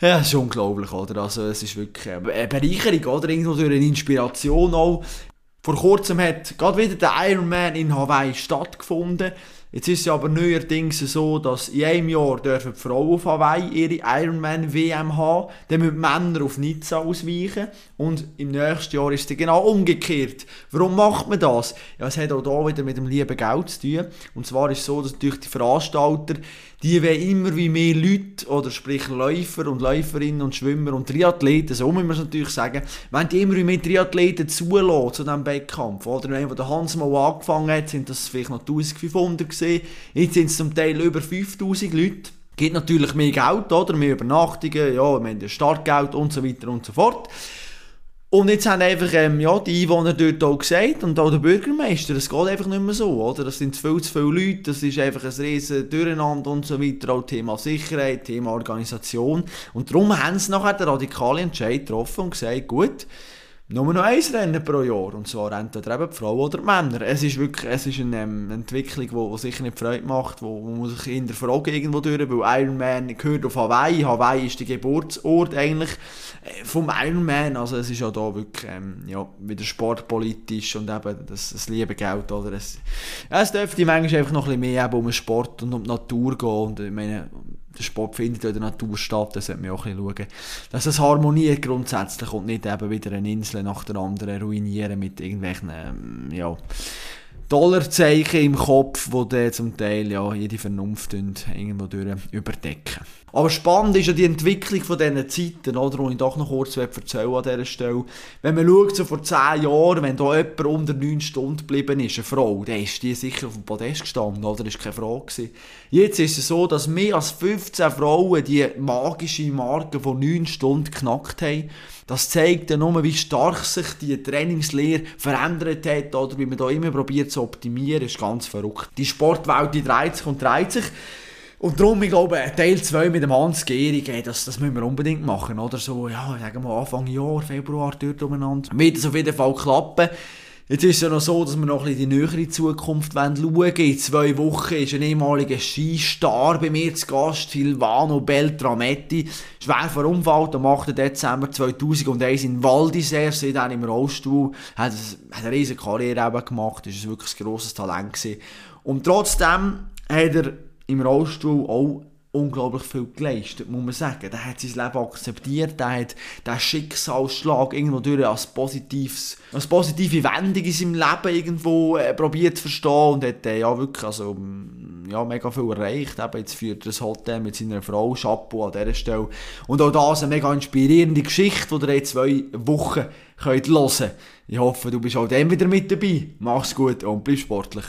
Speaker 1: Ja, das ist unglaublich, oder? Also, es ist wirklich eine Bereicherung, oder? Irgendwo eine Inspiration auch. Vor kurzem hat gerade wieder der Ironman in Hawaii stattgefunden. Jetzt ist es aber neuerdings so, dass in einem Jahr dürfen die Frauen auf Hawaii ihre Ironman-WM haben, dann müssen die Männer auf Nizza ausweichen und im nächsten Jahr ist es genau umgekehrt. Warum macht man das? Ja, es hat auch da wieder mit dem lieben Geld zu tun. Und zwar ist es so, dass durch die Veranstalter, die wollen immer wie mehr Leute, oder sprich Läufer und Läuferinnen und Schwimmer und Triathleten, so muss man es natürlich sagen, wenn die immer wie mehr Triathleten zulassen zu diesem Wettkampf, oder wenn der Hans mal angefangen hat, sind das vielleicht noch 1500 gesehen, jetzt sind es zum Teil über 5000 Leute. Gibt natürlich mehr Geld, oder? Mehr Übernachtungen, ja, wir haben Startgeld und so weiter und so fort. Und jetzt haben einfach ähm, ja, die Einwohner dort auch gesagt und auch der Bürgermeister, es geht einfach nicht mehr so, oder? Das sind viel zu viele Leute, das ist einfach ein riesen Durcheinander und so weiter, auch Thema Sicherheit, Thema Organisation. Und darum haben sie nachher den radikalen Entscheid getroffen und gesagt, gut, nur noch ein Rennen pro Jahr. Und zwar entweder eben die Frauen oder die Männer. Es ist wirklich es ist eine ähm, Entwicklung, die, die sicher nicht Freude macht, wo, wo man sich hinterfragen irgendwo durch, weil Ironman gehört auf Hawaii. Hawaii ist der Geburtsort eigentlich äh, vom Ironman. Also es ist ja da wirklich ähm, ja, wieder sportpolitisch und eben das, das liebe Geld. Oder? Es, es dürfte manchmal einfach noch ein bisschen mehr um den Sport und um die Natur gehen. Und ich meine, der Sport findet in der Natur statt, da sollte man auch ein bisschen schauen, dass es harmoniert grundsätzlich und nicht eben wieder eine Insel nach der anderen ruinieren mit irgendwelchen, ähm, ja, Dollarzeichen im Kopf, die dann zum Teil ja, jede Vernunft irgendwo durch überdecken. Aber spannend ist ja die Entwicklung von diesen Zeiten, oder, die ich doch noch kurz erzählen an dieser Stelle. Wenn man schaut, so vor 10 Jahren, wenn da jemand unter 9 Stunden geblieben ist, eine Frau, dann ist die sicher auf dem Podest gestanden, oder? Das war keine Frage. Gewesen. Jetzt ist es so, dass mehr als 15 Frauen die magische Marke von 9 Stunden knackt haben. Das zeigt ja nur, wie stark sich die Trainingslehre verändert hat, oder wie man da immer probiert zu optimieren, das ist ganz verrückt. Die Sportwelt, die dreht sich und dreht sich. Und darum, ich glaube, Teil 2 mit dem Hans Gehrig, das, das müssen wir unbedingt machen, oder? So, ja, sagen wir Anfang Jahr, Februar, dort umeinander. Wird es auf jeden Fall klappen. Jetzt ist es ja noch so, dass wir noch ein bisschen in die nähere Zukunft schauen wollen. In zwei Wochen ist ein ehemaliger Skistar bei mir zu Gast, Silvano Beltrametti. Schwer verunfallt am 8. Dezember 2001 in Waldisère, dann im Rollstuhl. Hat, hat eine riesige Karriere eben gemacht, ist wirklich ein grosses Talent gewesen. Und trotzdem hat er im Rollstuhl auch unglaublich viel geleistet, muss man sagen. Der hat sein Leben akzeptiert, der hat den Schicksalsschlag irgendwo durch als, positives, als positive Wendung in seinem Leben irgendwo äh, probiert zu verstehen und hat äh, ja wirklich also, mm, ja, mega viel erreicht. Eben, jetzt führt er ein Hotel mit seiner Frau, Chapeau an dieser Stelle. Und auch das eine mega inspirierende Geschichte, die ihr in zwei Wochen könnt hören könnt. Ich hoffe, du bist auch dann wieder mit dabei. Mach's gut und bleib sportlich.